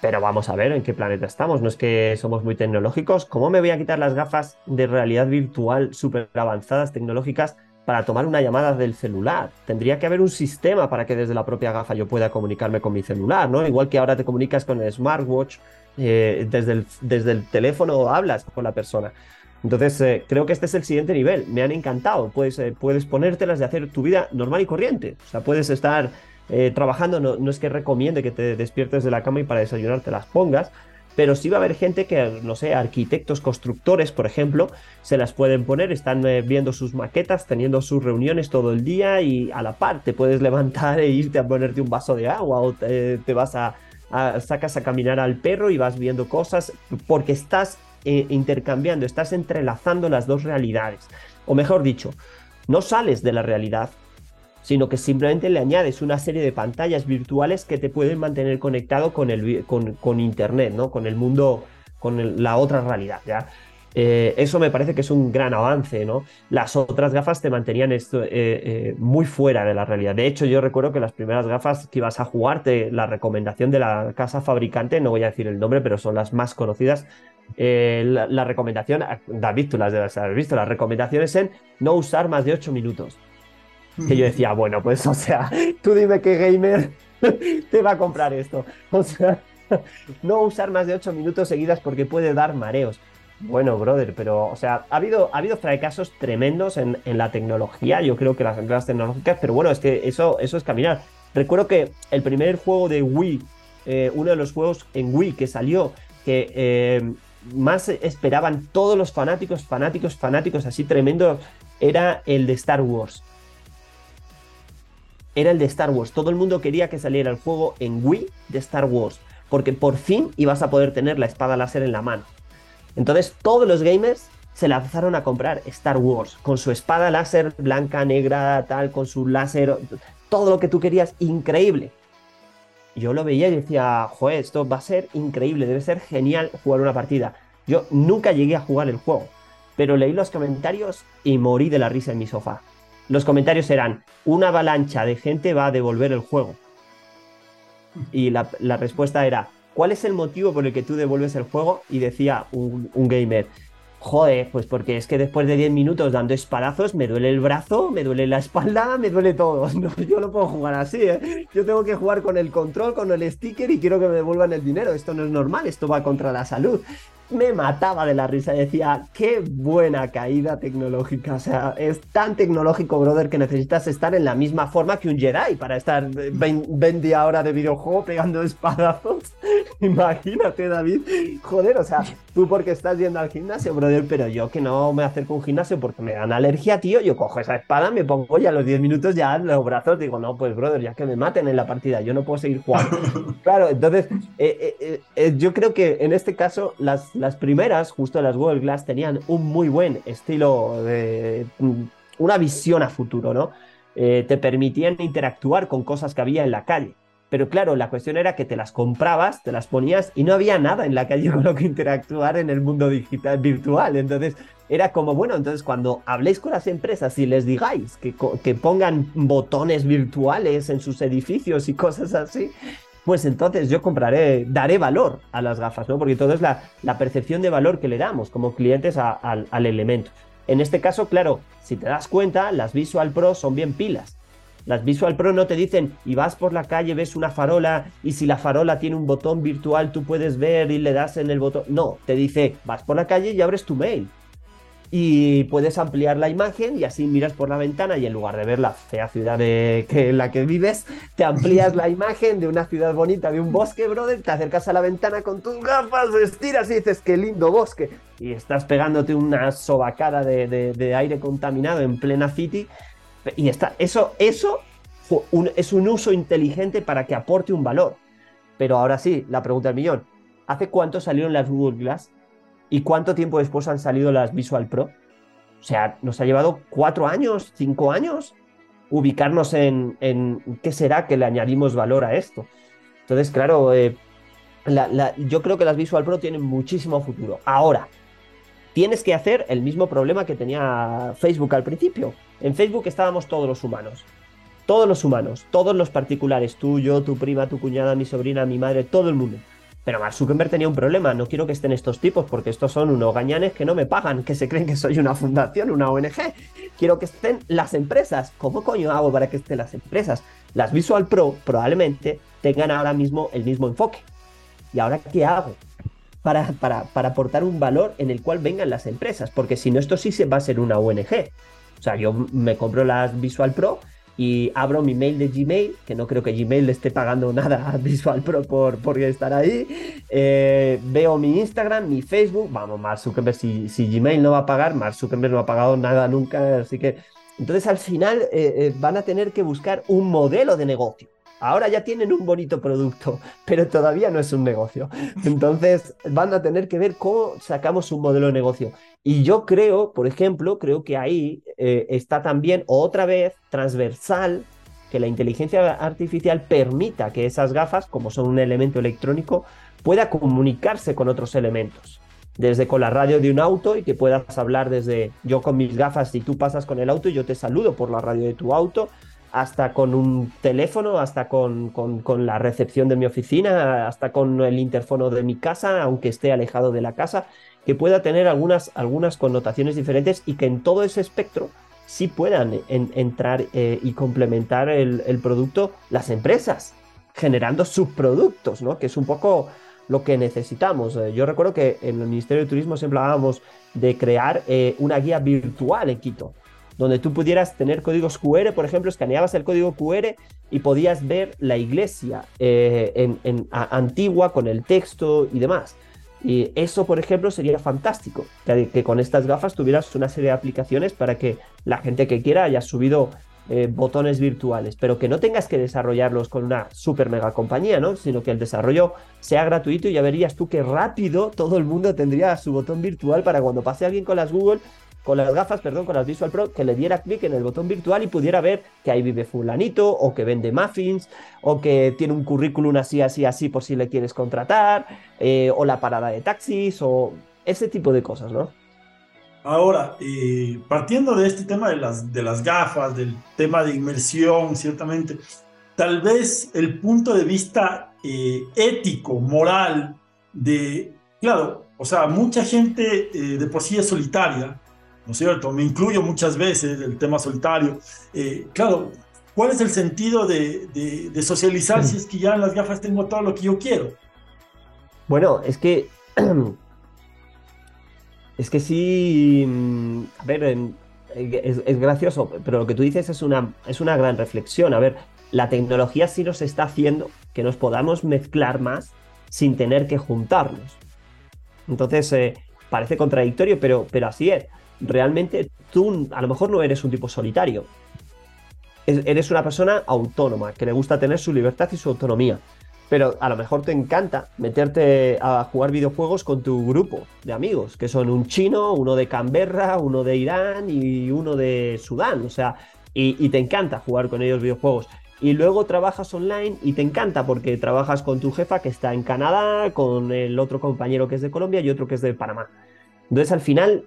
Pero vamos a ver en qué planeta estamos. No es que somos muy tecnológicos. ¿Cómo me voy a quitar las gafas de realidad virtual súper avanzadas, tecnológicas, para tomar una llamada del celular? Tendría que haber un sistema para que desde la propia gafa yo pueda comunicarme con mi celular, ¿no? Igual que ahora te comunicas con el smartwatch, eh, desde, el, desde el teléfono hablas con la persona. Entonces, eh, creo que este es el siguiente nivel. Me han encantado. Puedes, eh, puedes ponértelas de hacer tu vida normal y corriente. O sea, puedes estar trabajando, no, no, es que recomiende que te despiertes de la cama y para desayunar te las pongas, pero sí va a haber gente que, no sé, arquitectos, constructores, por ejemplo, se las pueden poner, están eh, viendo sus maquetas, teniendo sus reuniones todo el día y a la par te puedes levantar e irte a ponerte un vaso de agua o te, vas a, sacas a caminar al perro y vas viendo cosas porque estás eh, intercambiando, estás entrelazando las dos realidades. O mejor dicho, no sales de la realidad, sino que simplemente le añades una serie de pantallas virtuales que te pueden mantener conectado con, el, con, Internet, ¿no? con el mundo, con la otra realidad. ¿ya? Eh, eso me parece que es un gran avance, ¿no? Las otras gafas te mantenían esto, eh, eh, muy fuera de la realidad. De hecho, yo recuerdo que las primeras gafas que ibas a jugarte, la recomendación de la casa fabricante, no voy a decir el nombre, pero son las más conocidas. La, recomendación, David, tú las debes haber visto, las recomendaciones en no usar más de 8 minutos que yo decía, bueno, pues, o sea, tú dime qué gamer te va a comprar esto. O sea, no usar más de 8 minutos seguidas porque puede dar mareos. Bueno, brother, pero, o sea, ha habido, ha habido fracasos tremendos en, la tecnología, yo creo que las empresas tecnológicas, pero bueno, es que eso, eso es caminar. Recuerdo que el primer juego de Wii, eh, uno de los juegos en Wii que salió, que eh, más esperaban todos los fanáticos, fanáticos, fanáticos así tremendos, era el de Star Wars era el de Star Wars. Todo el mundo quería que saliera el juego en Wii de Star Wars, porque por fin ibas a poder tener la espada láser en la mano. Entonces todos los gamers se lanzaron a comprar Star Wars, con su espada láser blanca, negra, tal, con su láser, todo lo que tú querías, increíble. Yo lo veía y decía, joder, esto va a ser increíble, debe ser genial jugar una partida. Yo nunca llegué a jugar el juego, pero leí los comentarios y morí de la risa en mi sofá los comentarios eran, una avalancha de gente va a devolver el juego. Y la, respuesta era, ¿cuál es el motivo por el que tú devuelves el juego? Y decía un, gamer, joder, pues porque es que después de 10 minutos dando espadazos me duele el brazo, me duele la espalda, me duele todo. yo no puedo jugar así, ¿eh? Yo tengo que jugar con el control, con el sticker y quiero que me devuelvan el dinero. Esto no es normal, esto va contra la salud me mataba de la risa. Decía, qué buena caída tecnológica. O sea, es tan tecnológico, brother, que necesitas estar en la misma forma que un Jedi para estar 20 horas de videojuego pegando espadazos. Imagínate, David. Joder, o sea, tú porque estás yendo al gimnasio, brother, pero yo que no me acerco a un gimnasio porque me dan alergia, tío, yo cojo esa espada, me pongo ya a los 10 minutos ya los brazos, digo, no, pues, brother, ya que me maten en la partida, yo no puedo seguir jugando. claro, entonces, eh, eh, eh, yo creo que en este caso las las primeras, justo las Google Glass, tenían un muy buen estilo, de, mm, una visión a futuro, ¿no? Eh, te permitían interactuar con cosas que había en la calle. Pero claro, la cuestión era que te las comprabas, te las ponías y no había nada en la calle con lo que interactuar en el mundo digital virtual. Entonces era como, bueno, entonces cuando habléis con las empresas y les digáis que, que pongan botones virtuales en sus edificios y cosas así, pues entonces yo compraré, daré valor a las gafas, ¿no? Porque todo es la, percepción de valor que le damos como clientes al elemento. En este caso, claro, si te das cuenta, las Visual Pro son bien pilas. Las Visual Pro no te dicen y vas por la calle, ves una farola y si la farola tiene un botón virtual tú puedes ver y le das en el botón. No, te dice vas por la calle y abres tu mail. Y puedes ampliar la imagen y así miras por la ventana y en lugar de ver la fea ciudad que, en la que vives, te amplías la imagen de una ciudad bonita, de un bosque, brother, te acercas a la ventana con tus gafas, estiras y dices, qué lindo bosque, y estás pegándote una sobacada de, aire contaminado en plena city, y está, eso, eso es un uso inteligente para que aporte un valor. Pero ahora sí, la pregunta del millón, ¿hace cuánto salieron las Google Glass? ¿Y cuánto tiempo después han salido las Visual Pro? O sea, nos ha llevado cuatro años, cinco años ubicarnos en, qué será que le añadimos valor a esto. Entonces, claro, eh, yo creo que las Visual Pro tienen muchísimo futuro. Ahora, tienes que hacer el mismo problema que tenía Facebook al principio. En Facebook estábamos todos los humanos. Todos los humanos, todos los particulares, tú, yo, tu prima, tu cuñada, mi sobrina, mi madre, todo el mundo. Pero Mark Zuckerberg tenía un problema, no quiero que estén estos tipos porque estos son unos gañanes que no me pagan, que se creen que soy una fundación, una ONG. Quiero que estén las empresas. ¿Cómo coño hago para que estén las empresas? Las Visual Pro probablemente tengan ahora mismo el mismo enfoque. ¿Y ahora qué hago? Para, para, para aportar un valor en el cual vengan las empresas, porque si no, esto sí se va a ser una ONG. O sea, yo me compro las Visual Pro y abro mi mail de Gmail, que no creo que Gmail le esté pagando nada a Visual Pro por, por estar ahí. Eh, veo mi Instagram, mi Facebook. Vamos, Mark Zuckerberg, si, si, Gmail no va a pagar, Mark Zuckerberg no ha pagado nada nunca. Así que, entonces al final eh, eh, van a tener que buscar un modelo de negocio. Ahora ya tienen un bonito producto, pero todavía no es un negocio. Entonces van a tener que ver cómo sacamos un modelo de negocio. Y yo creo, por ejemplo, creo que ahí eh, está también otra vez transversal que la inteligencia artificial permita que esas gafas, como son un elemento electrónico, pueda comunicarse con otros elementos. Desde con la radio de un auto y que puedas hablar desde yo con mis gafas, si tú pasas con el auto y yo te saludo por la radio de tu auto, hasta con un teléfono, hasta con, con, la recepción de mi oficina, hasta con el interfono de mi casa, aunque esté alejado de la casa, que pueda tener algunas, algunas connotaciones diferentes y que en todo ese espectro sí puedan entrar eh, y complementar el, producto las empresas, generando subproductos, ¿no? que es un poco lo que necesitamos. Eh, yo recuerdo que en el Ministerio de Turismo siempre hablábamos de crear eh, una guía virtual en Quito donde tú pudieras tener códigos QR, por ejemplo, escaneabas el código QR y podías ver la iglesia eh, en, antigua con el texto y demás. Y eso, por ejemplo, sería fantástico, que, con estas gafas tuvieras una serie de aplicaciones para que la gente que quiera haya subido eh, botones virtuales, pero que no tengas que desarrollarlos con una super mega compañía, ¿no? Sino que el desarrollo sea gratuito y ya verías tú que rápido todo el mundo tendría su botón virtual para cuando pase alguien con las Google con las gafas, perdón, con las Visual Pro, que le diera clic en el botón virtual y pudiera ver que ahí vive fulanito, o que vende muffins, o que tiene un currículum así, así, así, por si le quieres contratar, eh, o la parada de taxis, o ese tipo de cosas, ¿no? Ahora, eh, partiendo de este tema de las, de las gafas, del tema de inmersión, ciertamente, tal vez el punto de vista eh, ético, moral, de, claro, o sea, mucha gente de por sí es solitaria, ¿no es cierto? Me incluyo muchas veces el tema solitario. Eh, claro, ¿cuál es el sentido de, socializar si es que ya en las gafas tengo todo lo que yo quiero? Bueno, es que... Es que sí, mm, a ver, es, gracioso, pero lo que tú dices es una, es una gran reflexión. A ver, la tecnología sí nos está haciendo que nos podamos mezclar más sin tener que juntarnos. Entonces, eh, parece contradictorio, pero, pero así es realmente tú a lo mejor no eres un tipo solitario. eres una persona autónoma, que le gusta tener su libertad y su autonomía. Pero a lo mejor te encanta meterte a jugar videojuegos con tu grupo de amigos, que son un chino, uno de Canberra, uno de Irán y uno de Sudán. O sea, y, te encanta jugar con ellos videojuegos. Y luego trabajas online y te encanta porque trabajas con tu jefa que está en Canadá, con el otro compañero que es de Colombia y otro que es de Panamá. Entonces al final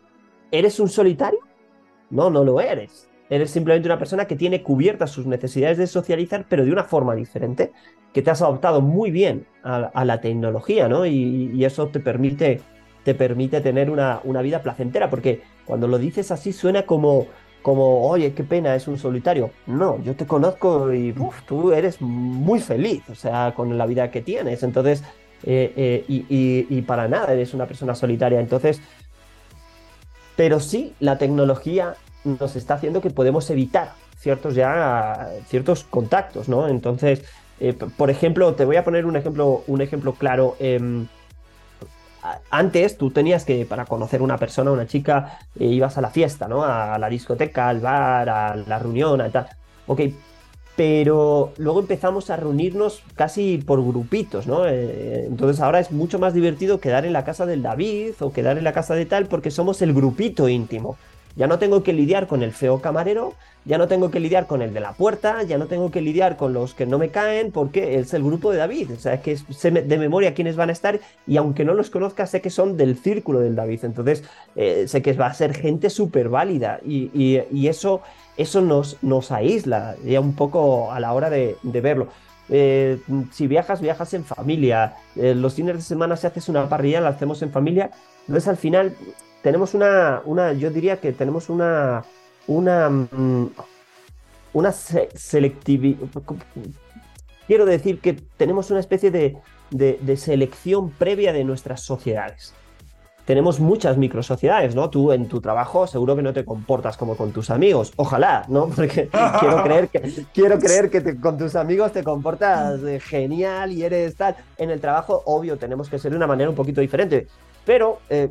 ¿Eres un solitario? No, no lo eres. Eres simplemente una persona que tiene cubiertas sus necesidades de socializar, pero de una forma diferente, que te has adaptado muy bien a, la tecnología, ¿no? Y, eso te permite, te permite tener una, vida placentera, porque cuando lo dices así suena como, como, oye, qué pena, es un solitario. No, yo te conozco y tú eres muy feliz, o sea, con la vida que tienes. Entonces, eh, eh, y, y, para nada eres una persona solitaria. Entonces, Pero sí, la tecnología nos está haciendo que podemos evitar ciertos ya ciertos contactos, ¿no? Entonces, eh, por ejemplo, te voy a poner un ejemplo, un ejemplo claro. Em, antes tú tenías que, para conocer una persona, una chica, eh, ibas a la fiesta, ¿no? A la discoteca, al bar, a la reunión, a tal. Ok, pero luego empezamos a reunirnos casi por grupitos, ¿no? Eh, entonces ahora es mucho más divertido quedar en la casa del David o quedar en la casa de tal porque somos el grupito íntimo. Ya no tengo que lidiar con el feo camarero, ya no tengo que lidiar con el de la puerta, ya no tengo que lidiar con los que no me caen, porque es el grupo de David. O sea, es que sé de memoria quiénes van a estar y aunque no los conozca, sé que son del círculo del David. Entonces, eh, sé que va a ser gente súper válida y, eso, eso nos, nos aísla ya un poco a la hora de, verlo. Eh, si viajas, viajas en familia. Eh, los fines de semana, si haces una parrilla, la hacemos en familia. Entonces, al final, tenemos una, una yo diría que tenemos una, una, mm, una selectividad. Quiero decir que tenemos una especie de, de, selección previa de nuestras sociedades. Tenemos muchas microsociedades, ¿no? Tú en tu trabajo seguro que no te comportas como con tus amigos. Ojalá, ¿no? Porque quiero creer que, quiero creer que con tus amigos te comportas genial y eres tal. En el trabajo, obvio, tenemos que ser de una manera un poquito diferente. Pero eh,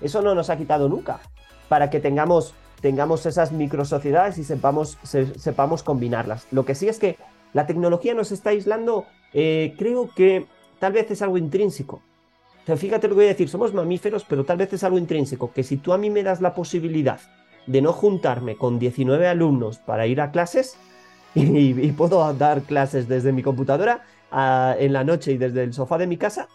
eso no nos ha quitado nunca para que tengamos, tengamos esas microsociedades y sepamos, sepamos combinarlas. Lo que sí es que la tecnología nos está aislando, eh, creo que tal vez es algo intrínseco. fíjate lo que voy a decir, somos mamíferos, pero tal vez es algo intrínseco, que si tú a mí me das la posibilidad de no juntarme con 19 alumnos para ir a clases y, puedo dar clases desde mi computadora ah, en la noche y desde el sofá de mi casa,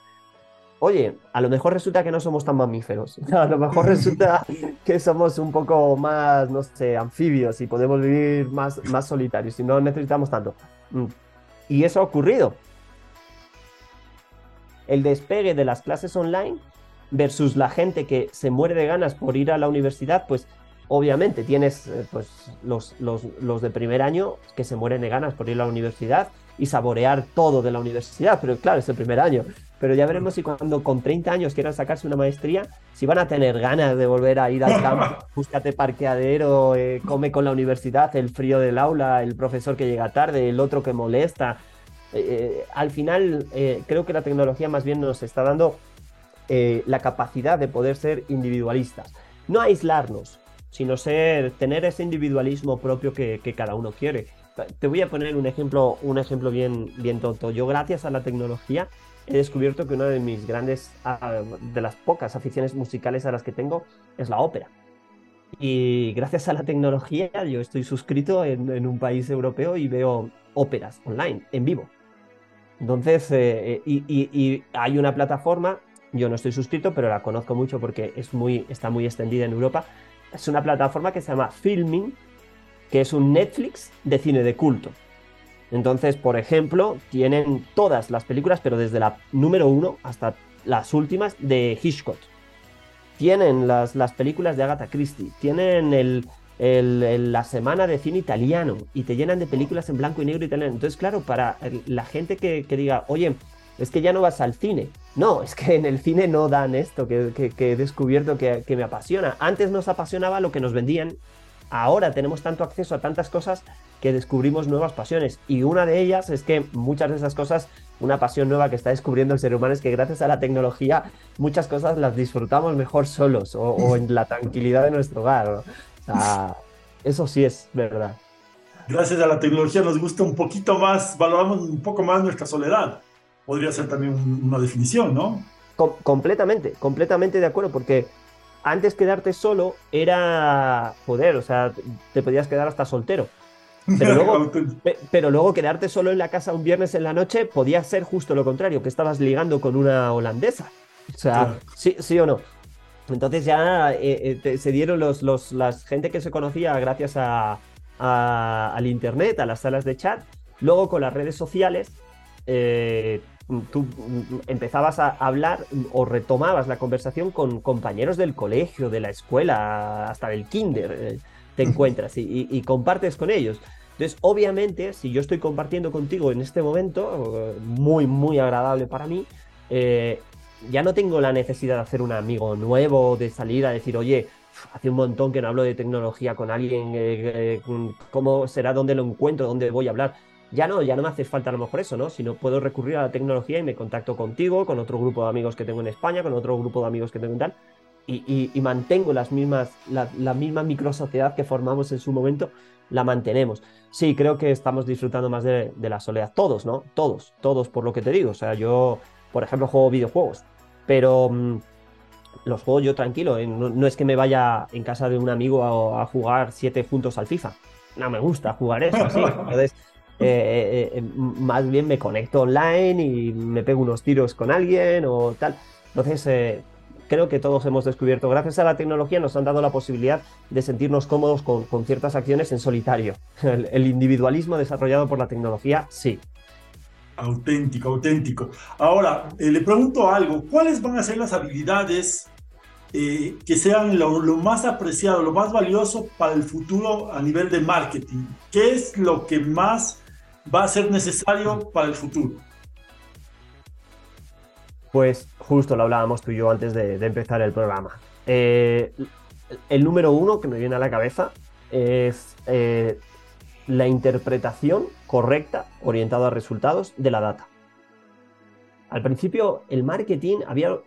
oye, a lo mejor resulta que no somos tan mamíferos. A lo mejor resulta que somos un poco más, no sé, anfibios y podemos vivir más, más solitarios y no necesitamos tanto. Mm. Y eso ha ocurrido. El despegue de las clases online versus la gente que se muere de ganas por ir a la universidad, pues obviamente tienes eh, pues, los, los, los de primer año que se mueren de ganas por ir a la universidad y saborear todo de la universidad, pero claro, es el primer año. Pero ya veremos si cuando con 30 años quieran sacarse una maestría, si van a tener ganas de volver a ir al campo, búscate parqueadero, eh, come con la universidad, el frío del aula, el profesor que llega tarde, el otro que molesta. Eh, eh, al final, creo que la tecnología más bien nos está dando la capacidad de poder ser individualistas. No aislarnos, sino ser, tener ese individualismo propio que, que cada uno quiere. Te voy a poner un ejemplo, un ejemplo bien, bien tonto. Yo, gracias a la tecnología, he descubierto que una de mis grandes, ah, de las pocas aficiones musicales a las que tengo es la ópera. Y gracias a la tecnología, yo estoy suscrito en, un país europeo y veo óperas online, en vivo. Entonces, eh, y, y, hay una plataforma, yo no estoy suscrito, pero la conozco mucho porque es muy, está muy extendida en Europa. Es una plataforma que se llama Filming, que es un Netflix de cine de culto. Entonces, por ejemplo, tienen todas las películas, pero desde la número uno hasta las últimas de Hitchcock. Tienen las, las películas de Agatha Christie, tienen el, la semana de cine italiano y te llenan de películas en blanco y negro italiano. Entonces, claro, para la gente que, diga, oye, es que ya no vas al cine. No, es que en el cine no dan esto que, he descubierto que, que, me apasiona. Antes nos apasionaba lo que nos vendían ahora tenemos tanto acceso a tantas cosas que descubrimos nuevas pasiones. Y una de ellas es que muchas de esas cosas, una pasión nueva que está descubriendo el ser humano es que gracias a la tecnología muchas cosas las disfrutamos mejor solos o, en la tranquilidad de nuestro hogar. eso sí es verdad. Gracias a la tecnología nos gusta un poquito más, valoramos un poco más nuestra soledad. Podría ser también una definición, ¿no? completamente, completamente de acuerdo, porque antes quedarte solo era poder, o sea, te podías quedar hasta soltero. Pero luego, pero luego quedarte solo en la casa un viernes en la noche podía ser justo lo contrario, que estabas ligando con una holandesa. O sea, sí, sí o no. Entonces ya eh, eh, se dieron los, los, las gente que se conocía gracias a, al internet, a las salas de chat. Luego con las redes sociales, eh, tú empezabas a hablar o retomabas la conversación con compañeros del colegio, de la escuela, hasta del kinder, te encuentras y, compartes con ellos. Entonces, obviamente, si yo estoy compartiendo contigo en este momento, muy, muy agradable para mí, eh, ya no tengo la necesidad de hacer un amigo nuevo, de salir a decir, oye, hace un montón que no hablo de tecnología con alguien, eh, eh, ¿cómo será? ¿Dónde lo encuentro? ¿Dónde voy a hablar? Ya no, ya no me hace falta a lo mejor eso, ¿no? Sino puedo recurrir a la tecnología y me contacto contigo, con otro grupo de amigos que tengo en España, con otro grupo de amigos que tengo en tal, y, mantengo las mismas, la, misma microsociedad que formamos en su momento, la mantenemos. Sí, creo que estamos disfrutando más de, la soledad. Todos, ¿no? Todos, todos, por lo que te digo. O sea, yo, por ejemplo, juego videojuegos, pero mm, los juego yo tranquilo. ¿eh? No, es que me vaya en casa de un amigo a, jugar siete puntos al FIFA. No me gusta jugar eso, así. Entonces, eh, eh, más bien me conecto online y me pego unos tiros con alguien o tal. Entonces, creo que todos hemos descubierto, gracias a la tecnología nos han dado la posibilidad de sentirnos cómodos con, ciertas acciones en solitario. El, individualismo desarrollado por la tecnología, sí. Auténtico, auténtico. Ahora, eh, le pregunto algo, ¿cuáles van a ser las habilidades eh, que sean lo, más apreciado, lo más valioso para el futuro a nivel de marketing? ¿Qué es lo que más va a ser necesario para el futuro? Pues justo lo hablábamos tú y yo antes de, empezar el programa. Eh, el número uno que me viene a la cabeza es eh, la interpretación correcta, orientada a resultados, de la data. Al principio, el marketing había.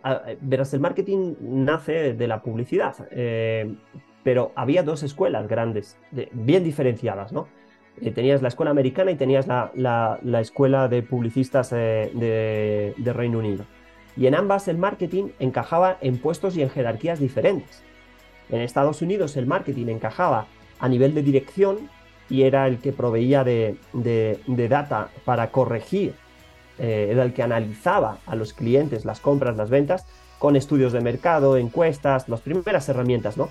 Verás, el marketing nace de la publicidad, eh, pero había dos escuelas grandes, bien diferenciadas, ¿no? tenías la escuela americana y tenías la, escuela de publicistas de Reino Unido y en ambas el marketing encajaba en puestos y en jerarquías diferentes. En Estados Unidos el marketing encajaba a nivel de dirección y era el que proveía de, data para corregir, eh, era el que analizaba a los clientes las compras, las ventas, con estudios de mercado, encuestas, las primeras herramientas, ¿no?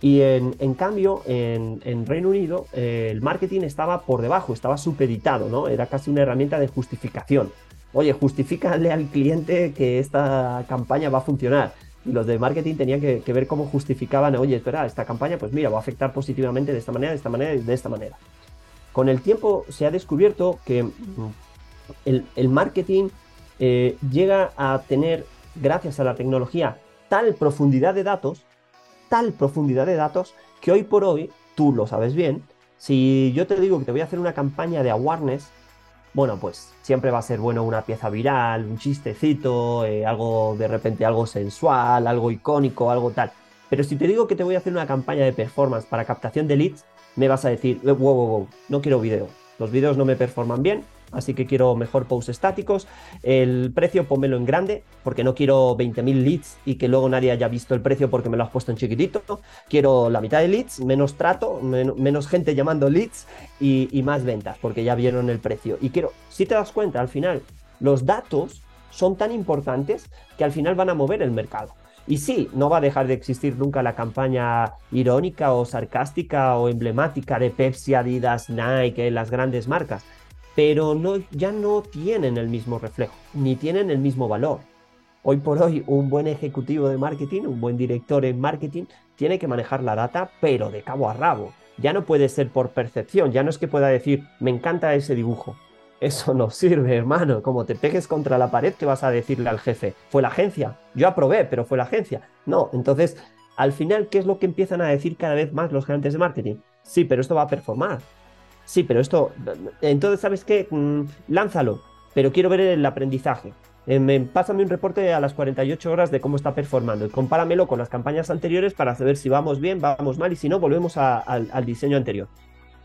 Y en, cambio, en, Reino Unido, eh, el marketing estaba por debajo, estaba supeditado, ¿no? Era casi una herramienta de justificación oye, justifícale al cliente que esta campaña va a funcionar. Y los de marketing tenían que, ver cómo justificaban, oye, espera, esta campaña, pues mira, va a afectar positivamente de esta manera, de esta manera y de esta manera. Con el tiempo se ha descubierto que el, marketing eh, llega a tener, gracias a la tecnología, tal profundidad de datos, tal profundidad de datos, que hoy por hoy, tú lo sabes bien, si yo te digo que te voy a hacer una campaña de awareness, bueno, pues siempre va a ser bueno una pieza viral, un chistecito, eh, algo de repente algo sensual, algo icónico, algo tal. Pero si te digo que te voy a hacer una campaña de performance para captación de leads, me vas a decir, wow, wow, wow, no quiero video. Los videos no me performan bien, así que quiero mejor posts estáticos. El precio pónmelo en grande, porque no quiero 20.000 leads y que luego nadie haya visto el precio porque me lo has puesto en chiquitito. Quiero la mitad de leads, menos trato, menos gente llamando leads y, más ventas, porque ya vieron el precio. Y quiero, si te das cuenta, al final, los datos son tan importantes que al final van a mover el mercado. Y sí, no va a dejar de existir nunca la campaña irónica o sarcástica o emblemática de Pepsi, Adidas, Nike, las grandes marcas pero no, ya no tienen el mismo reflejo, ni tienen el mismo valor. Hoy por hoy, un buen ejecutivo de marketing, un buen director en marketing, tiene que manejar la data, pero de cabo a rabo. Ya no puede ser por percepción, ya no es que pueda decir, me encanta ese dibujo. Eso no sirve, hermano. Como te pegues contra la pared, ¿qué vas a decirle al jefe? Fue la agencia. Yo aprobé, pero fue la agencia. No, entonces, al final, ¿qué es lo que empiezan a decir cada vez más los gerentes de marketing? Sí, pero esto va a performar sí, pero esto, entonces, ¿sabes qué? Mm, lánzalo, pero quiero ver el aprendizaje. Eh, pásame un reporte a las 48 horas de cómo está performando y compáramelo con las campañas anteriores para saber si vamos bien, vamos mal y si no, volvemos al diseño anterior.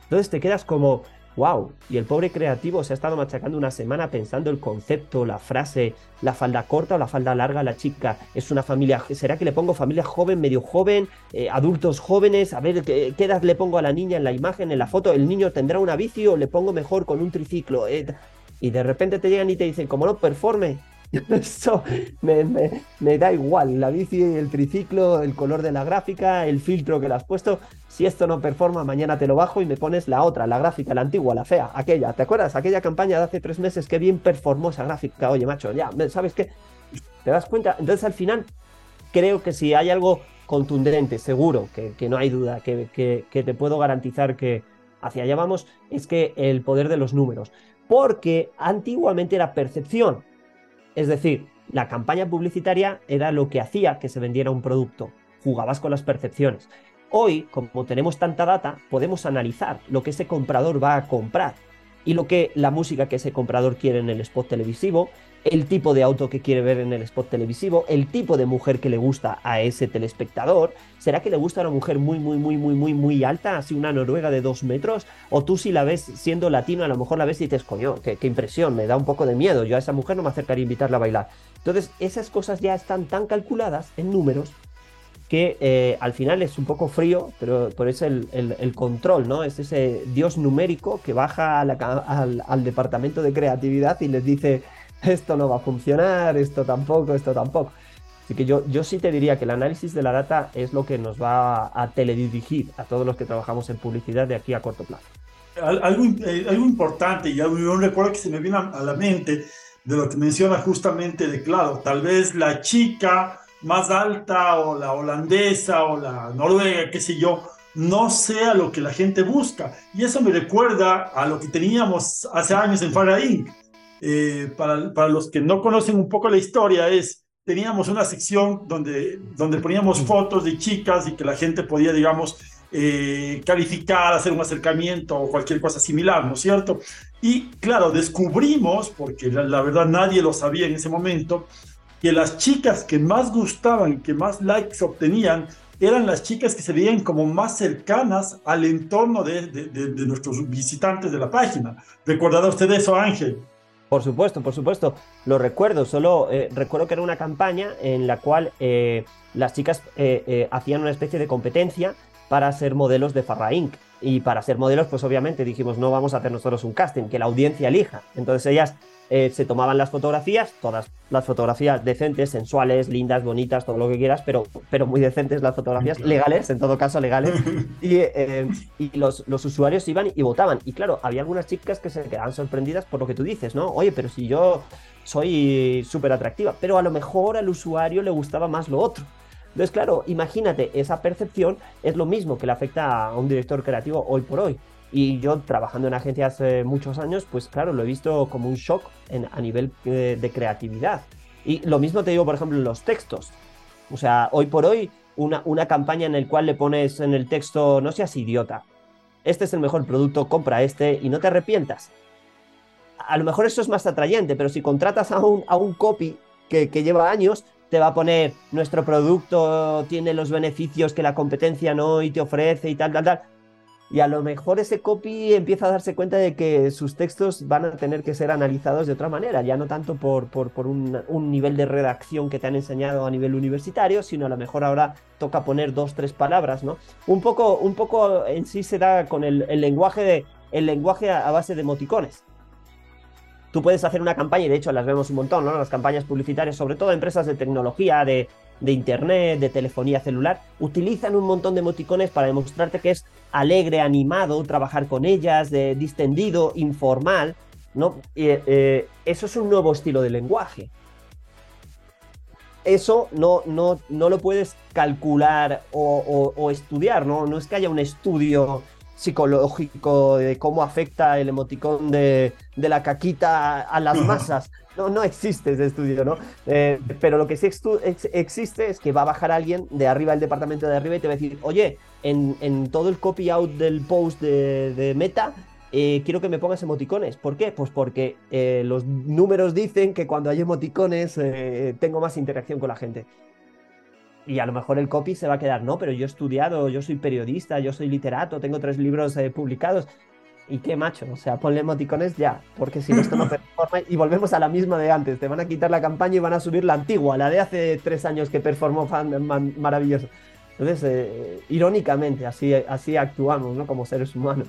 Entonces te quedas como, wow, y el pobre creativo se ha estado machacando una semana pensando el concepto, la frase, la falda corta o la falda larga, la chica, es una familia, ¿será que le pongo familia joven, medio joven, eh, adultos jóvenes? A ver, ¿qué, edad le pongo a la niña en la imagen, en la foto? ¿El niño tendrá una bici o le pongo mejor con un triciclo? Eh, y de repente te llegan y te dicen, como no performe, Eso me, da igual, la bici, el triciclo, el color de la gráfica, el filtro que le has puesto. Si esto no performa, mañana te lo bajo y me pones la otra, la gráfica, la antigua, la fea, aquella. ¿Te acuerdas? Aquella campaña de hace tres meses, que bien performó esa gráfica. Oye, macho, ya, ¿sabes qué? ¿Te das cuenta? Entonces al final, creo que si hay algo contundente, seguro, que, no hay duda, que, que te puedo garantizar que hacia allá vamos, es que el poder de los números. Porque antiguamente era percepción, es decir, la campaña publicitaria era lo que hacía que se vendiera un producto. Jugabas con las percepciones. Hoy, como tenemos tanta data, podemos analizar lo que ese comprador va a comprar y lo que la música que ese comprador quiere en el spot televisivo, el tipo de auto que quiere ver en el spot televisivo, el tipo de mujer que le gusta a ese telespectador. ¿Será que le gusta una mujer muy, muy, muy, muy, muy, muy alta, así una noruega de dos metros? O tú si la ves siendo latino, a lo mejor la ves y dices, coño, qué, impresión, me da un poco de miedo, yo a esa mujer no me acercaría a invitarla a bailar. Entonces, esas cosas ya están tan calculadas en números que eh, al final es un poco frío, pero, por es el, el, control, ¿no? Es ese dios numérico que baja al, al, departamento de creatividad y les dice, esto no va a funcionar, esto tampoco, esto tampoco. Así que yo, yo sí te diría que el análisis de la data es lo que nos va a teledirigir a todos los que trabajamos en publicidad de aquí a corto plazo. Algo, eh, algo importante y un recuerdo que se me viene a la mente de lo que menciona justamente de, claro, tal vez la chica más alta o la holandesa o la noruega, qué sé yo, no sea lo que la gente busca. Y eso me recuerda a lo que teníamos hace años en Farah Inc. Eh, para, para, los que no conocen un poco la historia, es, teníamos una sección donde, donde poníamos fotos de chicas y que la gente podía, digamos, eh, calificar, hacer un acercamiento o cualquier cosa similar, ¿no es cierto? Y claro, descubrimos, porque la, la verdad nadie lo sabía en ese momento, que las chicas que más gustaban, que más likes obtenían, eran las chicas que se veían como más cercanas al entorno de, de, nuestros visitantes de la página. ¿Recordará usted eso, Ángel? Por supuesto, por supuesto. Lo recuerdo, solo eh, recuerdo que era una campaña en la cual eh, las chicas eh, hacían una especie de competencia para ser modelos de Farra Inc. Y para ser modelos, pues obviamente dijimos, no vamos a hacer nosotros un casting, que la audiencia elija. Entonces ellas eh, se tomaban las fotografías, todas las fotografías decentes, sensuales, lindas, bonitas, todo lo que quieras, pero, pero muy decentes las fotografías, legales, en todo caso legales, y, eh, y los, los, usuarios iban y votaban. Y claro, había algunas chicas que se quedaban sorprendidas por lo que tú dices, ¿no? Oye, pero si yo soy súper atractiva, pero a lo mejor al usuario le gustaba más lo otro. Entonces, claro, imagínate, esa percepción es lo mismo que le afecta a un director creativo hoy por hoy. Y yo trabajando en agencia hace muchos años, pues claro, lo he visto como un shock en, a nivel eh, de creatividad. Y lo mismo te digo, por ejemplo, en los textos. O sea, hoy por hoy, una, una campaña en el cual le pones en el texto, no seas idiota, este es el mejor producto, compra este y no te arrepientas. A lo mejor eso es más atrayente, pero si contratas a un, a un copy que, que lleva años, te va a poner nuestro producto tiene los beneficios que la competencia no y te ofrece y tal, tal, tal y a lo mejor ese copy empieza a darse cuenta de que sus textos van a tener que ser analizados de otra manera, ya no tanto por, por, por un, un, nivel de redacción que te han enseñado a nivel universitario, sino a lo mejor ahora toca poner dos, tres palabras, ¿no? Un poco, un poco en sí se da con el, el lenguaje, de, el lenguaje a, base de emoticones. Tú puedes hacer una campaña, y de hecho las vemos un montón, ¿no? Las campañas publicitarias, sobre todo empresas de tecnología, de, de internet, de telefonía celular, utilizan un montón de emoticones para demostrarte que es alegre, animado, trabajar con ellas, de distendido, informal, ¿no? Eh, eso es un nuevo estilo de lenguaje. Eso no, no, no lo puedes calcular o, estudiar, ¿no? No es que haya un estudio psicológico de cómo afecta el emoticón de, de la caquita a las masas. No, no existe ese estudio, ¿no? Eh, pero lo que sí existe es que va a bajar alguien de arriba del departamento de arriba y te va a decir, oye, en, todo el copy out del post de, Meta, eh, quiero que me pongas emoticones. ¿Por qué? Pues porque eh, los números dicen que cuando hay emoticones tengo más interacción con la gente. Y a lo mejor el copy se va a quedar, no, pero yo he estudiado, yo soy periodista, yo soy literato, tengo tres libros publicados. ¿Y qué macho? O sea, ponle emoticones ya, porque si no esto no performa y volvemos a la misma de antes. Te van a quitar la campaña y van a subir la antigua, la de hace tres años que performó fan, maravilloso. Entonces, eh, irónicamente, así, así actuamos, ¿no? Como seres humanos.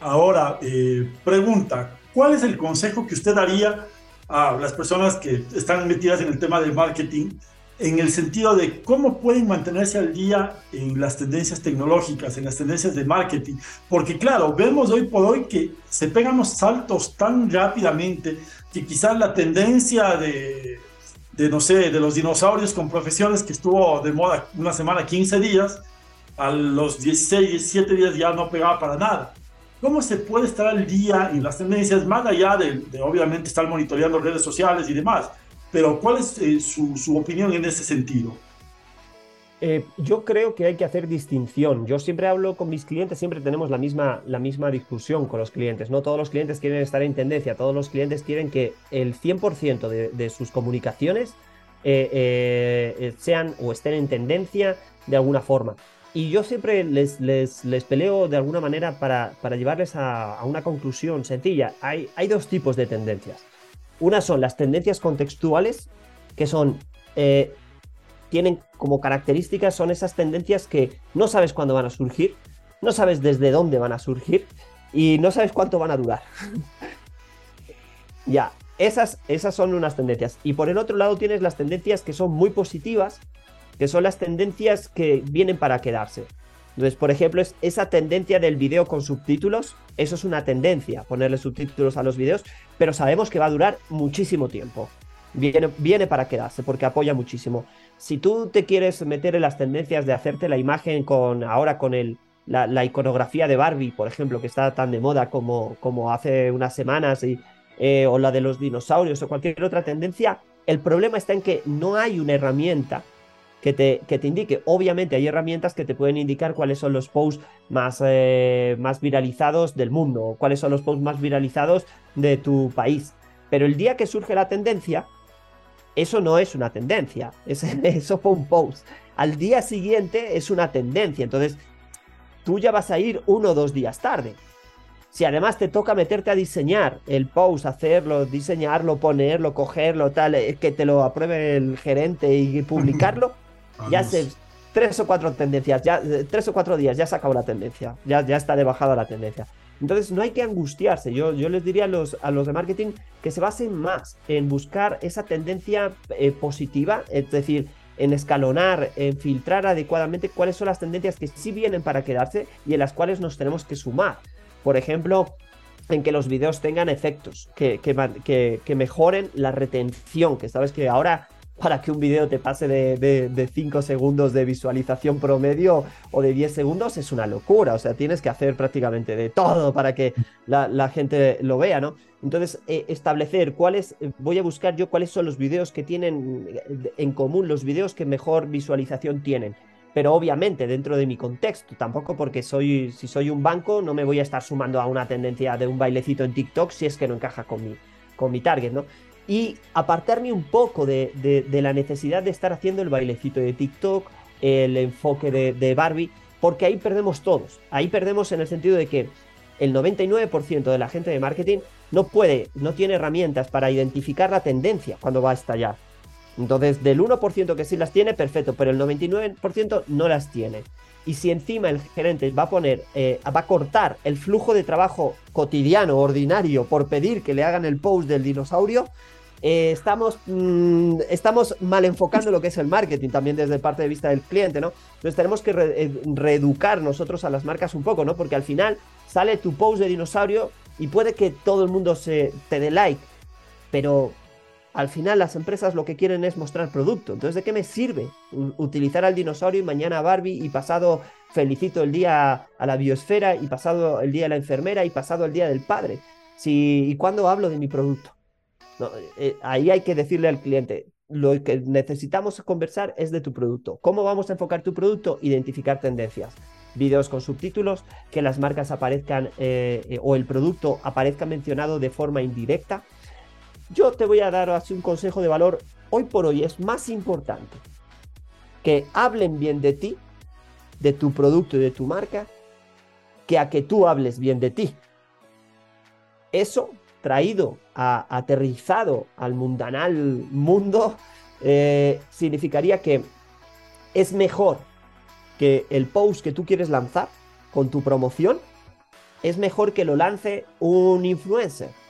Ahora, eh, pregunta, ¿cuál es el consejo que usted daría a las personas que están metidas en el tema del marketing en el sentido de cómo pueden mantenerse al día en las tendencias tecnológicas, en las tendencias de marketing. Porque claro, vemos hoy por hoy que se pegan los saltos tan rápidamente que quizás la tendencia de, de, no sé, de los dinosaurios con profesiones que estuvo de moda una semana, 15 días, a los 16, 17 días ya no pegaba para nada. ¿Cómo se puede estar al día en las tendencias, más allá de, de obviamente estar monitoreando redes sociales y demás? Pero ¿cuál es eh, su, opinión en ese sentido? Eh, yo creo que hay que hacer distinción. Yo siempre hablo con mis clientes, siempre tenemos la misma, la misma discusión con los clientes. No todos los clientes quieren estar en tendencia, todos los clientes quieren que el 100% de, de, sus comunicaciones eh, sean o estén en tendencia de alguna forma. Y yo siempre les, les, les peleo de alguna manera para, para llevarles a, a, una conclusión sencilla. Hay, hay dos tipos de tendencias. Una son las tendencias contextuales, que son, eh, tienen como características, son esas tendencias que no sabes cuándo van a surgir, no sabes desde dónde van a surgir y no sabes cuánto van a durar. ya, esas, esas son unas tendencias. Y por el otro lado tienes las tendencias que son muy positivas, que son las tendencias que vienen para quedarse. Entonces, por ejemplo, es esa tendencia del video con subtítulos, eso es una tendencia, ponerle subtítulos a los videos, pero sabemos que va a durar muchísimo tiempo. Viene, para quedarse porque apoya muchísimo. Si tú te quieres meter en las tendencias de hacerte la imagen con ahora con el, la, iconografía de Barbie, por ejemplo, que está tan de moda como, como hace unas semanas, eh, o la de los dinosaurios o cualquier otra tendencia, el problema está en que no hay una herramienta que te, que te indique. Obviamente hay herramientas que te pueden indicar cuáles son los posts más, eh, más viralizados del mundo, cuáles son los posts más viralizados de tu país. Pero el día que surge la tendencia, eso no es una tendencia, es, eso fue un post. Al día siguiente es una tendencia, entonces tú ya vas a ir uno o dos días tarde. Si además te toca meterte a diseñar el post, hacerlo, diseñarlo, ponerlo, cogerlo, tal, eh, que te lo apruebe el gerente y publicarlo, ya hace tres o cuatro tendencias, ya eh, tres o cuatro días, ya se acabó la tendencia, ya, ya está de bajada la tendencia. Entonces no hay que angustiarse. Yo, yo les diría a los, a los de marketing que se basen más en buscar esa tendencia eh, positiva, es decir, en escalonar, en filtrar adecuadamente cuáles son las tendencias que sí vienen para quedarse y en las cuales nos tenemos que sumar. Por ejemplo, en que los videos tengan efectos, que, que, que mejoren la retención, que sabes que ahora para que un video te pase de, 5 segundos de visualización promedio o de 10 segundos es una locura. O sea, tienes que hacer prácticamente de todo para que la, gente lo vea, ¿no? Entonces, eh, establecer cuáles, voy a buscar yo cuáles son los videos que tienen en común, los videos que mejor visualización tienen. Pero obviamente dentro de mi contexto, tampoco porque soy, si soy un banco, no me voy a estar sumando a una tendencia de un bailecito en TikTok si es que no encaja con mi, con mi target, ¿no? Y apartarme un poco de, la necesidad de estar haciendo el bailecito de TikTok, el enfoque de, Barbie, porque ahí perdemos todos. Ahí perdemos en el sentido de que el 99% de la gente de marketing no puede, no tiene herramientas para identificar la tendencia cuando va a estallar. Entonces, del 1% que sí las tiene, perfecto, pero el 99% no las tiene. Y si encima el gerente va a poner, eh, va a cortar el flujo de trabajo cotidiano, ordinario, por pedir que le hagan el post del dinosaurio, eh, estamos, mm, estamos mal enfocando lo que es el marketing también desde parte de vista del cliente, ¿no? Entonces tenemos que eh, reeducar nosotros a las marcas un poco, ¿no? Porque al final sale tu post de dinosaurio y puede que todo el mundo se te dé like, pero al final las empresas lo que quieren es mostrar producto. Entonces, ¿de qué me sirve utilizar al dinosaurio y mañana a Barbie y pasado felicito el día a la biosfera y pasado el día de la enfermera y pasado el día del padre? Si, ¿Y cuándo hablo de mi producto? Eh, ahí hay que decirle al cliente, lo que necesitamos conversar es de tu producto. ¿Cómo vamos a enfocar tu producto? Identificar tendencias. Videos con subtítulos, que las marcas aparezcan eh, eh, o el producto aparezca mencionado de forma indirecta yo te voy a dar así un consejo de valor. Hoy por hoy es más importante que hablen bien de ti, de tu producto y de tu marca, que a que tú hables bien de ti. Eso traído, a, aterrizado al mundanal mundo, eh, significaría que es mejor que el post que tú quieres lanzar con tu promoción, es mejor que lo lance un influencer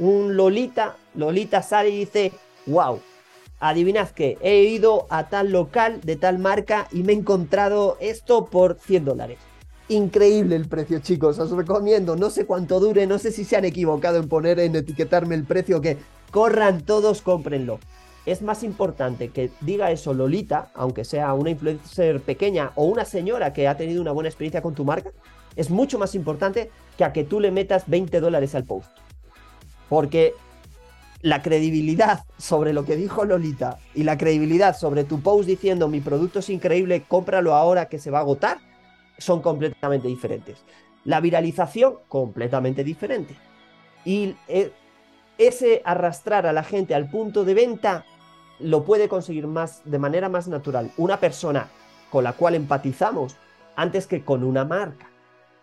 un Lolita, Lolita sale y dice, wow, adivinad que he ido a tal local de tal marca y me he encontrado esto por 100 dólares. Increíble el precio, chicos, os recomiendo, no sé cuánto dure, no sé si se han equivocado en poner, en etiquetarme el precio, que corran todos, cómprenlo. Es más importante que diga eso Lolita, aunque sea una influencer pequeña o una señora que ha tenido una buena experiencia con tu marca, es mucho más importante que a que tú le metas 20 dólares al post. Porque la credibilidad sobre lo que dijo Lolita y la credibilidad sobre tu post diciendo mi producto es increíble, cómpralo ahora que se va a agotar, son completamente diferentes. La viralización, completamente diferente. Y eh, ese arrastrar a la gente al punto de venta lo puede conseguir más de manera más natural una persona con la cual empatizamos antes que con una marca.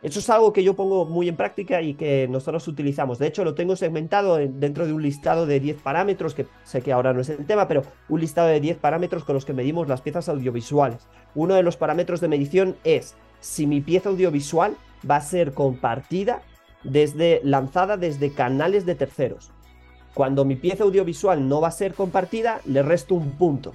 Eso es algo que yo pongo muy en práctica y que nosotros utilizamos. De hecho, lo tengo segmentado dentro de un listado de 10 parámetros, que sé que ahora no es el tema, pero un listado de 10 parámetros con los que medimos las piezas audiovisuales. Uno de los parámetros de medición es si mi pieza audiovisual va a ser compartida desde lanzada desde canales de terceros. Cuando mi pieza audiovisual no va a ser compartida, le resto un punto.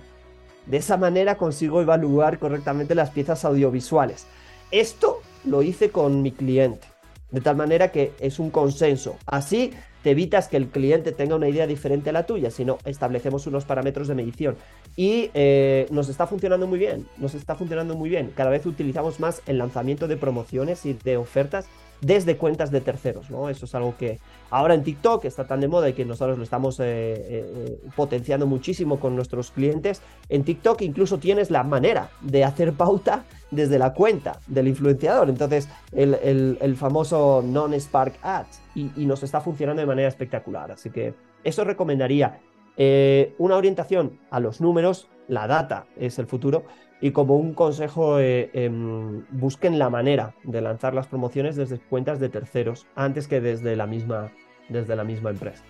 De esa manera consigo evaluar correctamente las piezas audiovisuales. Esto lo hice con mi cliente, de tal manera que es un consenso. Así te evitas que el cliente tenga una idea diferente a la tuya, sino establecemos unos parámetros de medición. Y eh, nos está funcionando muy bien, nos está funcionando muy bien. Cada vez utilizamos más el lanzamiento de promociones y de ofertas desde cuentas de terceros, ¿no? Eso es algo que ahora en TikTok está tan de moda y que nosotros lo estamos eh, eh, potenciando muchísimo con nuestros clientes. En TikTok incluso tienes la manera de hacer pauta desde la cuenta del influenciador, entonces el, famoso non-Spark Ads y, nos está funcionando de manera espectacular, así que eso recomendaría. Eh, una orientación a los números, la data es el futuro, y como un consejo, eh, em, busquen la manera de lanzar las promociones desde cuentas de terceros antes que desde la misma, desde la misma empresa.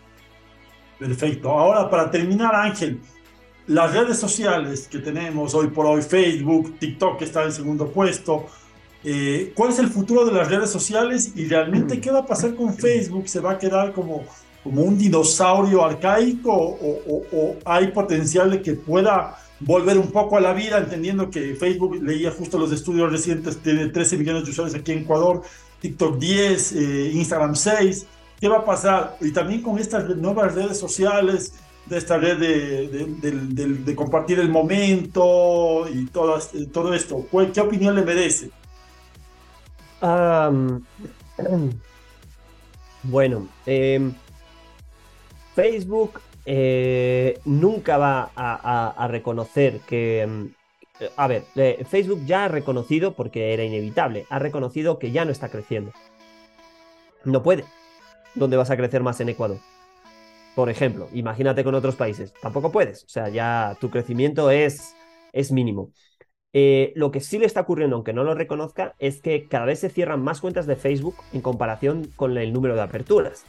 Perfecto. Ahora, para terminar, Ángel, las redes sociales que tenemos hoy por hoy, Facebook, TikTok está en segundo puesto, eh, ¿cuál es el futuro de las redes sociales y realmente qué va a pasar con Facebook? ¿Se va a quedar como, como un dinosaurio arcaico o, o hay potencial de que pueda volver un poco a la vida, entendiendo que Facebook, leía justo los estudios recientes, tiene 13 millones de usuarios aquí en Ecuador, TikTok 10, eh, Instagram 6. ¿Qué va a pasar? Y también con estas nuevas redes sociales, de esta red de, compartir el momento y todo, todo esto, ¿qué opinión le merece? bueno, em, Facebook eh, nunca va a, reconocer que... Mm, a ver, Facebook ya ha reconocido, porque era inevitable, ha reconocido que ya no está creciendo. No puede. ¿Dónde vas a crecer más en Ecuador? Por ejemplo, imagínate con otros países. Tampoco puedes. O sea, ya tu crecimiento es, es mínimo. Eh, lo que sí le está ocurriendo, aunque no lo reconozca, es que cada vez se cierran más cuentas de Facebook en comparación con el número de aperturas.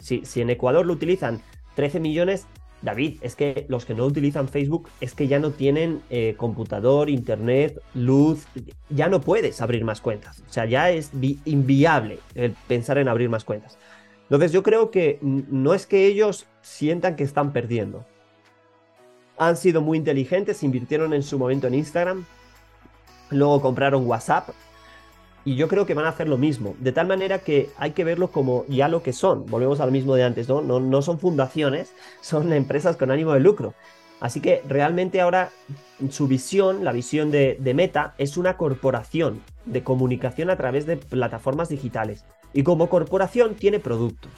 Si, si en Ecuador lo utilizan 13 millones, David, es que los que no utilizan Facebook es que ya no tienen eh, computador, internet, luz, ya no puedes abrir más cuentas. O sea, ya es inviable el pensar en abrir más cuentas. Entonces yo creo que no es que ellos sientan que están perdiendo. Han sido muy inteligentes, invirtieron en su momento en Instagram, luego compraron WhatsApp, y yo creo que van a hacer lo mismo, de tal manera que hay que verlo como ya lo que son. Volvemos a lo mismo de antes, ¿no? No, no son fundaciones, son empresas con ánimo de lucro. Así que realmente ahora su visión, la visión de, de, Meta, es una corporación de comunicación a través de plataformas digitales. Y como corporación tiene productos.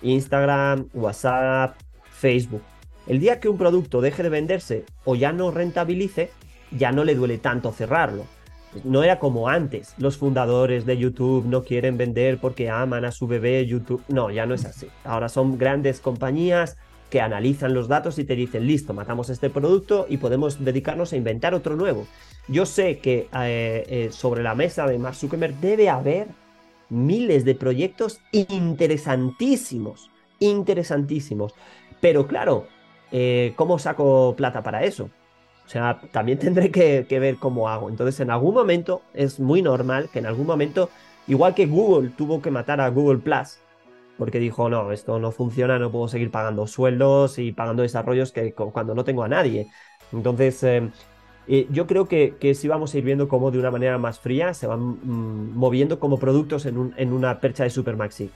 Instagram, WhatsApp, Facebook. El día que un producto deje de venderse o ya no rentabilice, ya no le duele tanto cerrarlo no era como antes. Los fundadores de YouTube no quieren vender porque aman a su bebé YouTube. No, ya no es así. Ahora son grandes compañías que analizan los datos y te dicen, listo, matamos este producto y podemos dedicarnos a inventar otro nuevo. Yo sé que eh, eh, sobre la mesa de Mark Zuckerberg debe haber miles de proyectos interesantísimos, interesantísimos. Pero claro, eh, ¿cómo saco plata para eso? O sea, también tendré que, ver cómo hago. Entonces, en algún momento es muy normal que en algún momento, igual que Google tuvo que matar a Google Plus, porque dijo, no, esto no funciona, no puedo seguir pagando sueldos y pagando desarrollos que cuando no tengo a nadie. Entonces, eh, eh, yo creo que, que sí vamos a ir viendo cómo de una manera más fría se van mm, moviendo como productos en, una percha de Supermaxi.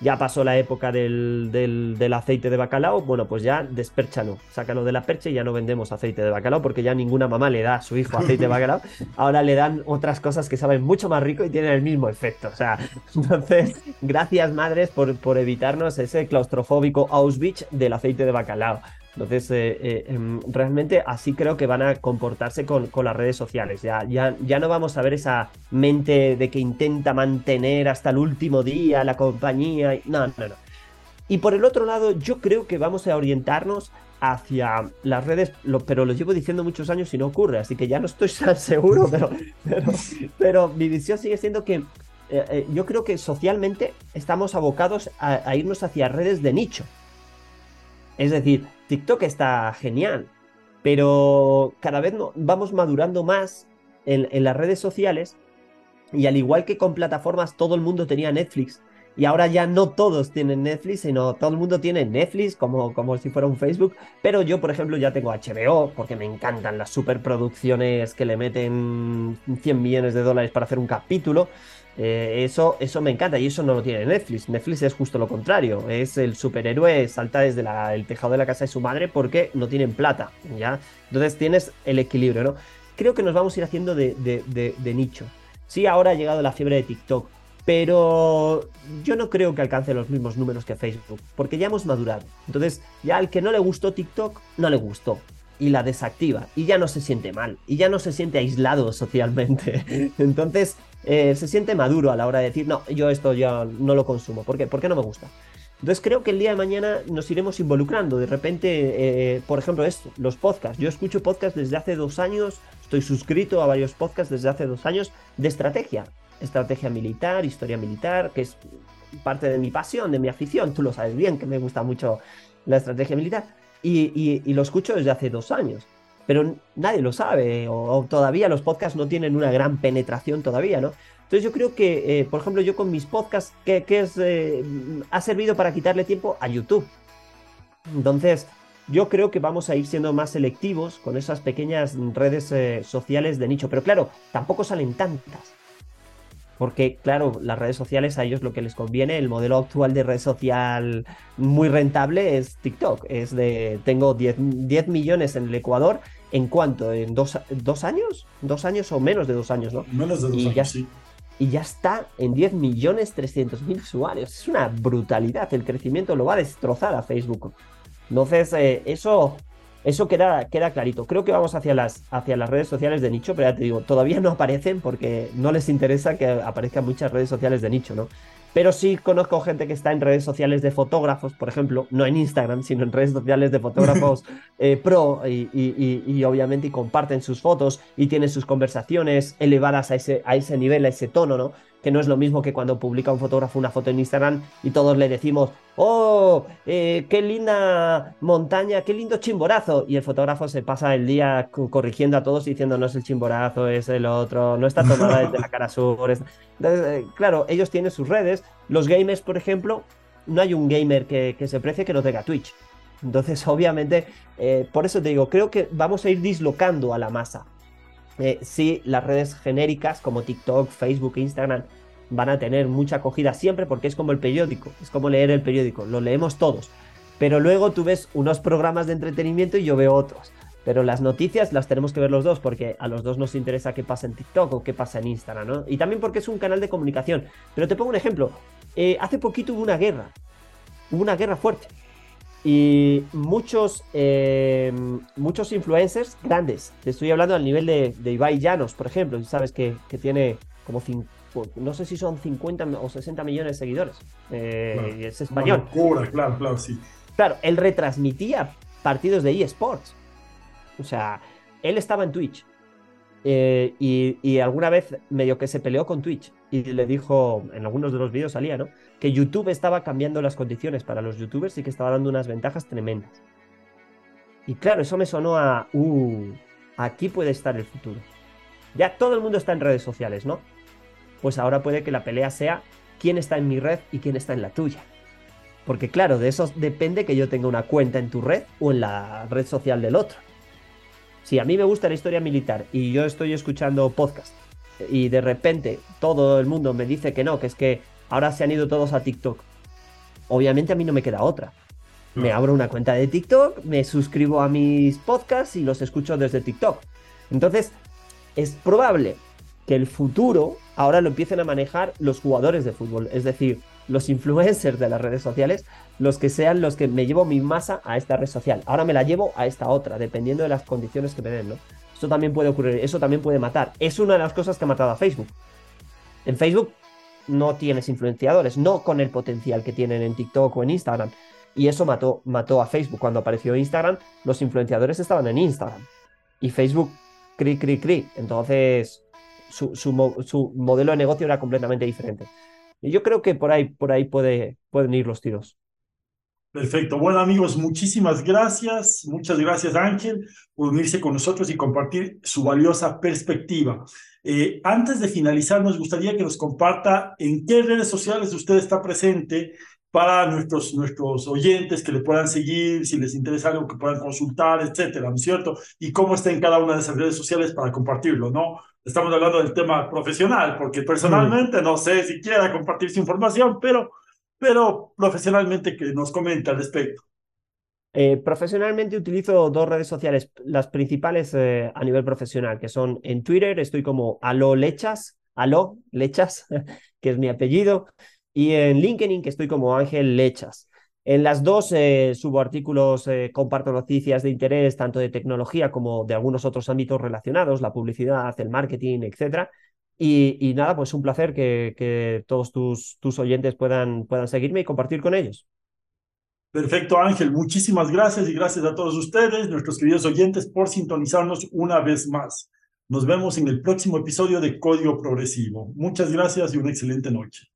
Ya pasó la época del, del, aceite de bacalao, bueno, pues ya despérchalo, sácalo de la percha y ya no vendemos aceite de bacalao porque ya ninguna mamá le da a su hijo aceite de bacalao, ahora le dan otras cosas que saben mucho más rico y tienen el mismo efecto. O sea, entonces, gracias madres por, por evitarnos ese claustrofóbico Auschwitz del aceite de bacalao. Entonces, eh, eh, em, realmente así creo que van a comportarse con, las redes sociales. Ya, ya, ya no vamos a ver esa mente de que intenta mantener hasta el último día la compañía. No, no, no. Y por el otro lado, yo creo que vamos a orientarnos hacia las redes, pero lo llevo diciendo muchos años y no ocurre, así que ya no estoy tan seguro, pero, pero, mi visión sigue siendo que eh, yo creo que socialmente estamos abocados a irnos hacia redes de nicho. Es decir, TikTok está genial, pero cada vez vamos madurando más en, las redes sociales y al igual que con plataformas todo el mundo tenía Netflix y ahora ya no todos tienen Netflix, sino todo el mundo tiene Netflix como, como si fuera un Facebook, pero yo por ejemplo ya tengo HBO porque me encantan las superproducciones que le meten 100 millones de dólares para hacer un capítulo. Eh, eso, eso me encanta y eso no lo tiene Netflix. Netflix es justo lo contrario. Es el superhéroe salta desde el tejado de la casa de su madre porque no tienen plata. ¿ya? Entonces tienes el equilibrio, ¿no? Creo que nos vamos a ir haciendo de, de, nicho. Sí, ahora ha llegado la fiebre de TikTok, pero yo no creo que alcance los mismos números que Facebook, porque ya hemos madurado. Entonces, ya al que no le gustó TikTok, no le gustó y la desactiva y ya no se siente mal y ya no se siente aislado socialmente. Entonces eh, se siente maduro a la hora de decir, no, yo esto ya no lo consumo. ¿Por qué? Porque no me gusta. Entonces creo que el día de mañana nos iremos involucrando. De repente, eh, por ejemplo, esto, los podcasts. Yo escucho podcasts desde hace dos años, estoy suscrito a varios podcasts desde hace dos años de estrategia. Estrategia militar, historia militar, que es parte de mi pasión, de mi afición. Tú lo sabes bien, que me gusta mucho la estrategia militar. y, y lo escucho desde hace dos años pero nadie lo sabe o, todavía los podcasts no tienen una gran penetración todavía, ¿no? Entonces yo creo que, eh, por ejemplo, yo con mis podcasts, ¿qué, es, eh, ha servido para quitarle tiempo a YouTube? Entonces, yo creo que vamos a ir siendo más selectivos con esas pequeñas redes eh, sociales de nicho, pero claro, tampoco salen tantas. Porque, claro, las redes sociales a ellos lo que les conviene, el modelo actual de red social muy rentable es TikTok. Es de, tengo 10, 10 millones en el Ecuador. ¿En cuánto? ¿En dos, años? ¿Dos años o menos de dos años, no? Menos de dos y años, ya, sí. Y ya está en 10 millones 300 mil usuarios. Es una brutalidad. El crecimiento lo va a destrozar a Facebook. Entonces, eh, eso eso queda, queda clarito. Creo que vamos hacia las, hacia las redes sociales de nicho, pero ya te digo, todavía no aparecen porque no les interesa que aparezcan muchas redes sociales de nicho, ¿no? Pero sí conozco gente que está en redes sociales de fotógrafos, por ejemplo, no en Instagram, sino en redes sociales de fotógrafos eh, pro y, y, obviamente comparten sus fotos y tienen sus conversaciones elevadas a ese, a ese nivel, a ese tono, ¿no? que no es lo mismo que cuando publica un fotógrafo una foto en Instagram y todos le decimos, oh, eh, qué linda montaña, qué lindo chimborazo. Y el fotógrafo se pasa el día corrigiendo a todos diciendo, no es el chimborazo, es el otro, no está tomada desde la cara sur. Eh, claro, ellos tienen sus redes. Los gamers, por ejemplo, no hay un gamer que, se precie que no tenga Twitch. Entonces, obviamente, eh, por eso te digo, creo que vamos a ir dislocando a la masa. Eh, sí, las redes genéricas como TikTok, Facebook, Instagram van a tener mucha acogida siempre porque es como el periódico, es como leer el periódico, lo leemos todos. Pero luego tú ves unos programas de entretenimiento y yo veo otros. Pero las noticias las tenemos que ver los dos porque a los dos nos interesa qué pasa en TikTok o qué pasa en Instagram, ¿no? Y también porque es un canal de comunicación. Pero te pongo un ejemplo. Eh, hace poquito hubo una guerra. Hubo una guerra fuerte. Y muchos, eh, muchos influencers grandes, te estoy hablando al nivel de, de Ibai Llanos, por ejemplo, sabes que, tiene como, no sé si son 50 o 60 millones de seguidores, eh, y es español. claro, claro, sí. Claro, él retransmitía partidos de eSports. O sea, él estaba en Twitch. Eh, y, y, alguna vez medio que se peleó con Twitch y le dijo, en algunos de los vídeos salía, ¿no? Que YouTube estaba cambiando las condiciones para los youtubers y que estaba dando unas ventajas tremendas. Y claro, eso me sonó a, uh, aquí puede estar el futuro. Ya todo el mundo está en redes sociales, ¿no? Pues ahora puede que la pelea sea quién está en mi red y quién está en la tuya. Porque claro, de eso depende que yo tenga una cuenta en tu red o en la red social del otro. Si a mí me gusta la historia militar y yo estoy escuchando podcast y de repente todo el mundo me dice que no, que es que ahora se han ido todos a TikTok. obviamente a mí no me queda otra. Me abro una cuenta de TikTok, me suscribo a mis podcasts y los escucho desde TikTok. Entonces, es probable que el futuro ahora lo empiecen a manejar los jugadores de fútbol, es decir, los influencers de las redes sociales, los que sean los que me llevo mi masa a esta red social. Ahora me la llevo a esta otra, dependiendo de las condiciones que me den, ¿no? Eso también puede ocurrir, eso también puede matar. Es una de las cosas que ha matado a Facebook. En Facebook no tienes influenciadores, no con el potencial que tienen en TikTok o en Instagram. Y eso mató, mató a Facebook. Cuando apareció Instagram, los influenciadores estaban en Instagram. Y Facebook, cri, cri, cri. Entonces, su, su, modelo de negocio era completamente diferente. Y yo creo que por ahí, por ahí puede, pueden ir los tiros. Perfecto. Bueno, amigos, muchísimas gracias. Muchas gracias, Ángel, por unirse con nosotros y compartir su valiosa perspectiva. Eh, antes de finalizar, nos gustaría que nos comparta en qué redes sociales usted está presente para nuestros, nuestros oyentes que le puedan seguir, si les interesa algo que puedan consultar, etcétera, ¿no es cierto? Y cómo está en cada una de esas redes sociales para compartirlo, ¿no? Estamos hablando del tema profesional, porque personalmente no sé si quiera compartir su información, pero, pero profesionalmente que nos comente al respecto. Eh, profesionalmente utilizo dos redes sociales, las principales eh, a nivel profesional, que son en Twitter, estoy como Alo Lechas, Alo Lechas, que es mi apellido, y en LinkedIn, que estoy como Ángel Lechas. En las dos eh, subo artículos, eh, comparto noticias de interés, tanto de tecnología como de algunos otros ámbitos relacionados, la publicidad, el marketing, etc. Y, nada, pues un placer que, todos tus, tus oyentes puedan, puedan seguirme y compartir con ellos. Perfecto, Ángel. Muchísimas gracias y gracias a todos ustedes, nuestros queridos oyentes, por sintonizarnos una vez más. Nos vemos en el próximo episodio de Código Progresivo. Muchas gracias y una excelente noche.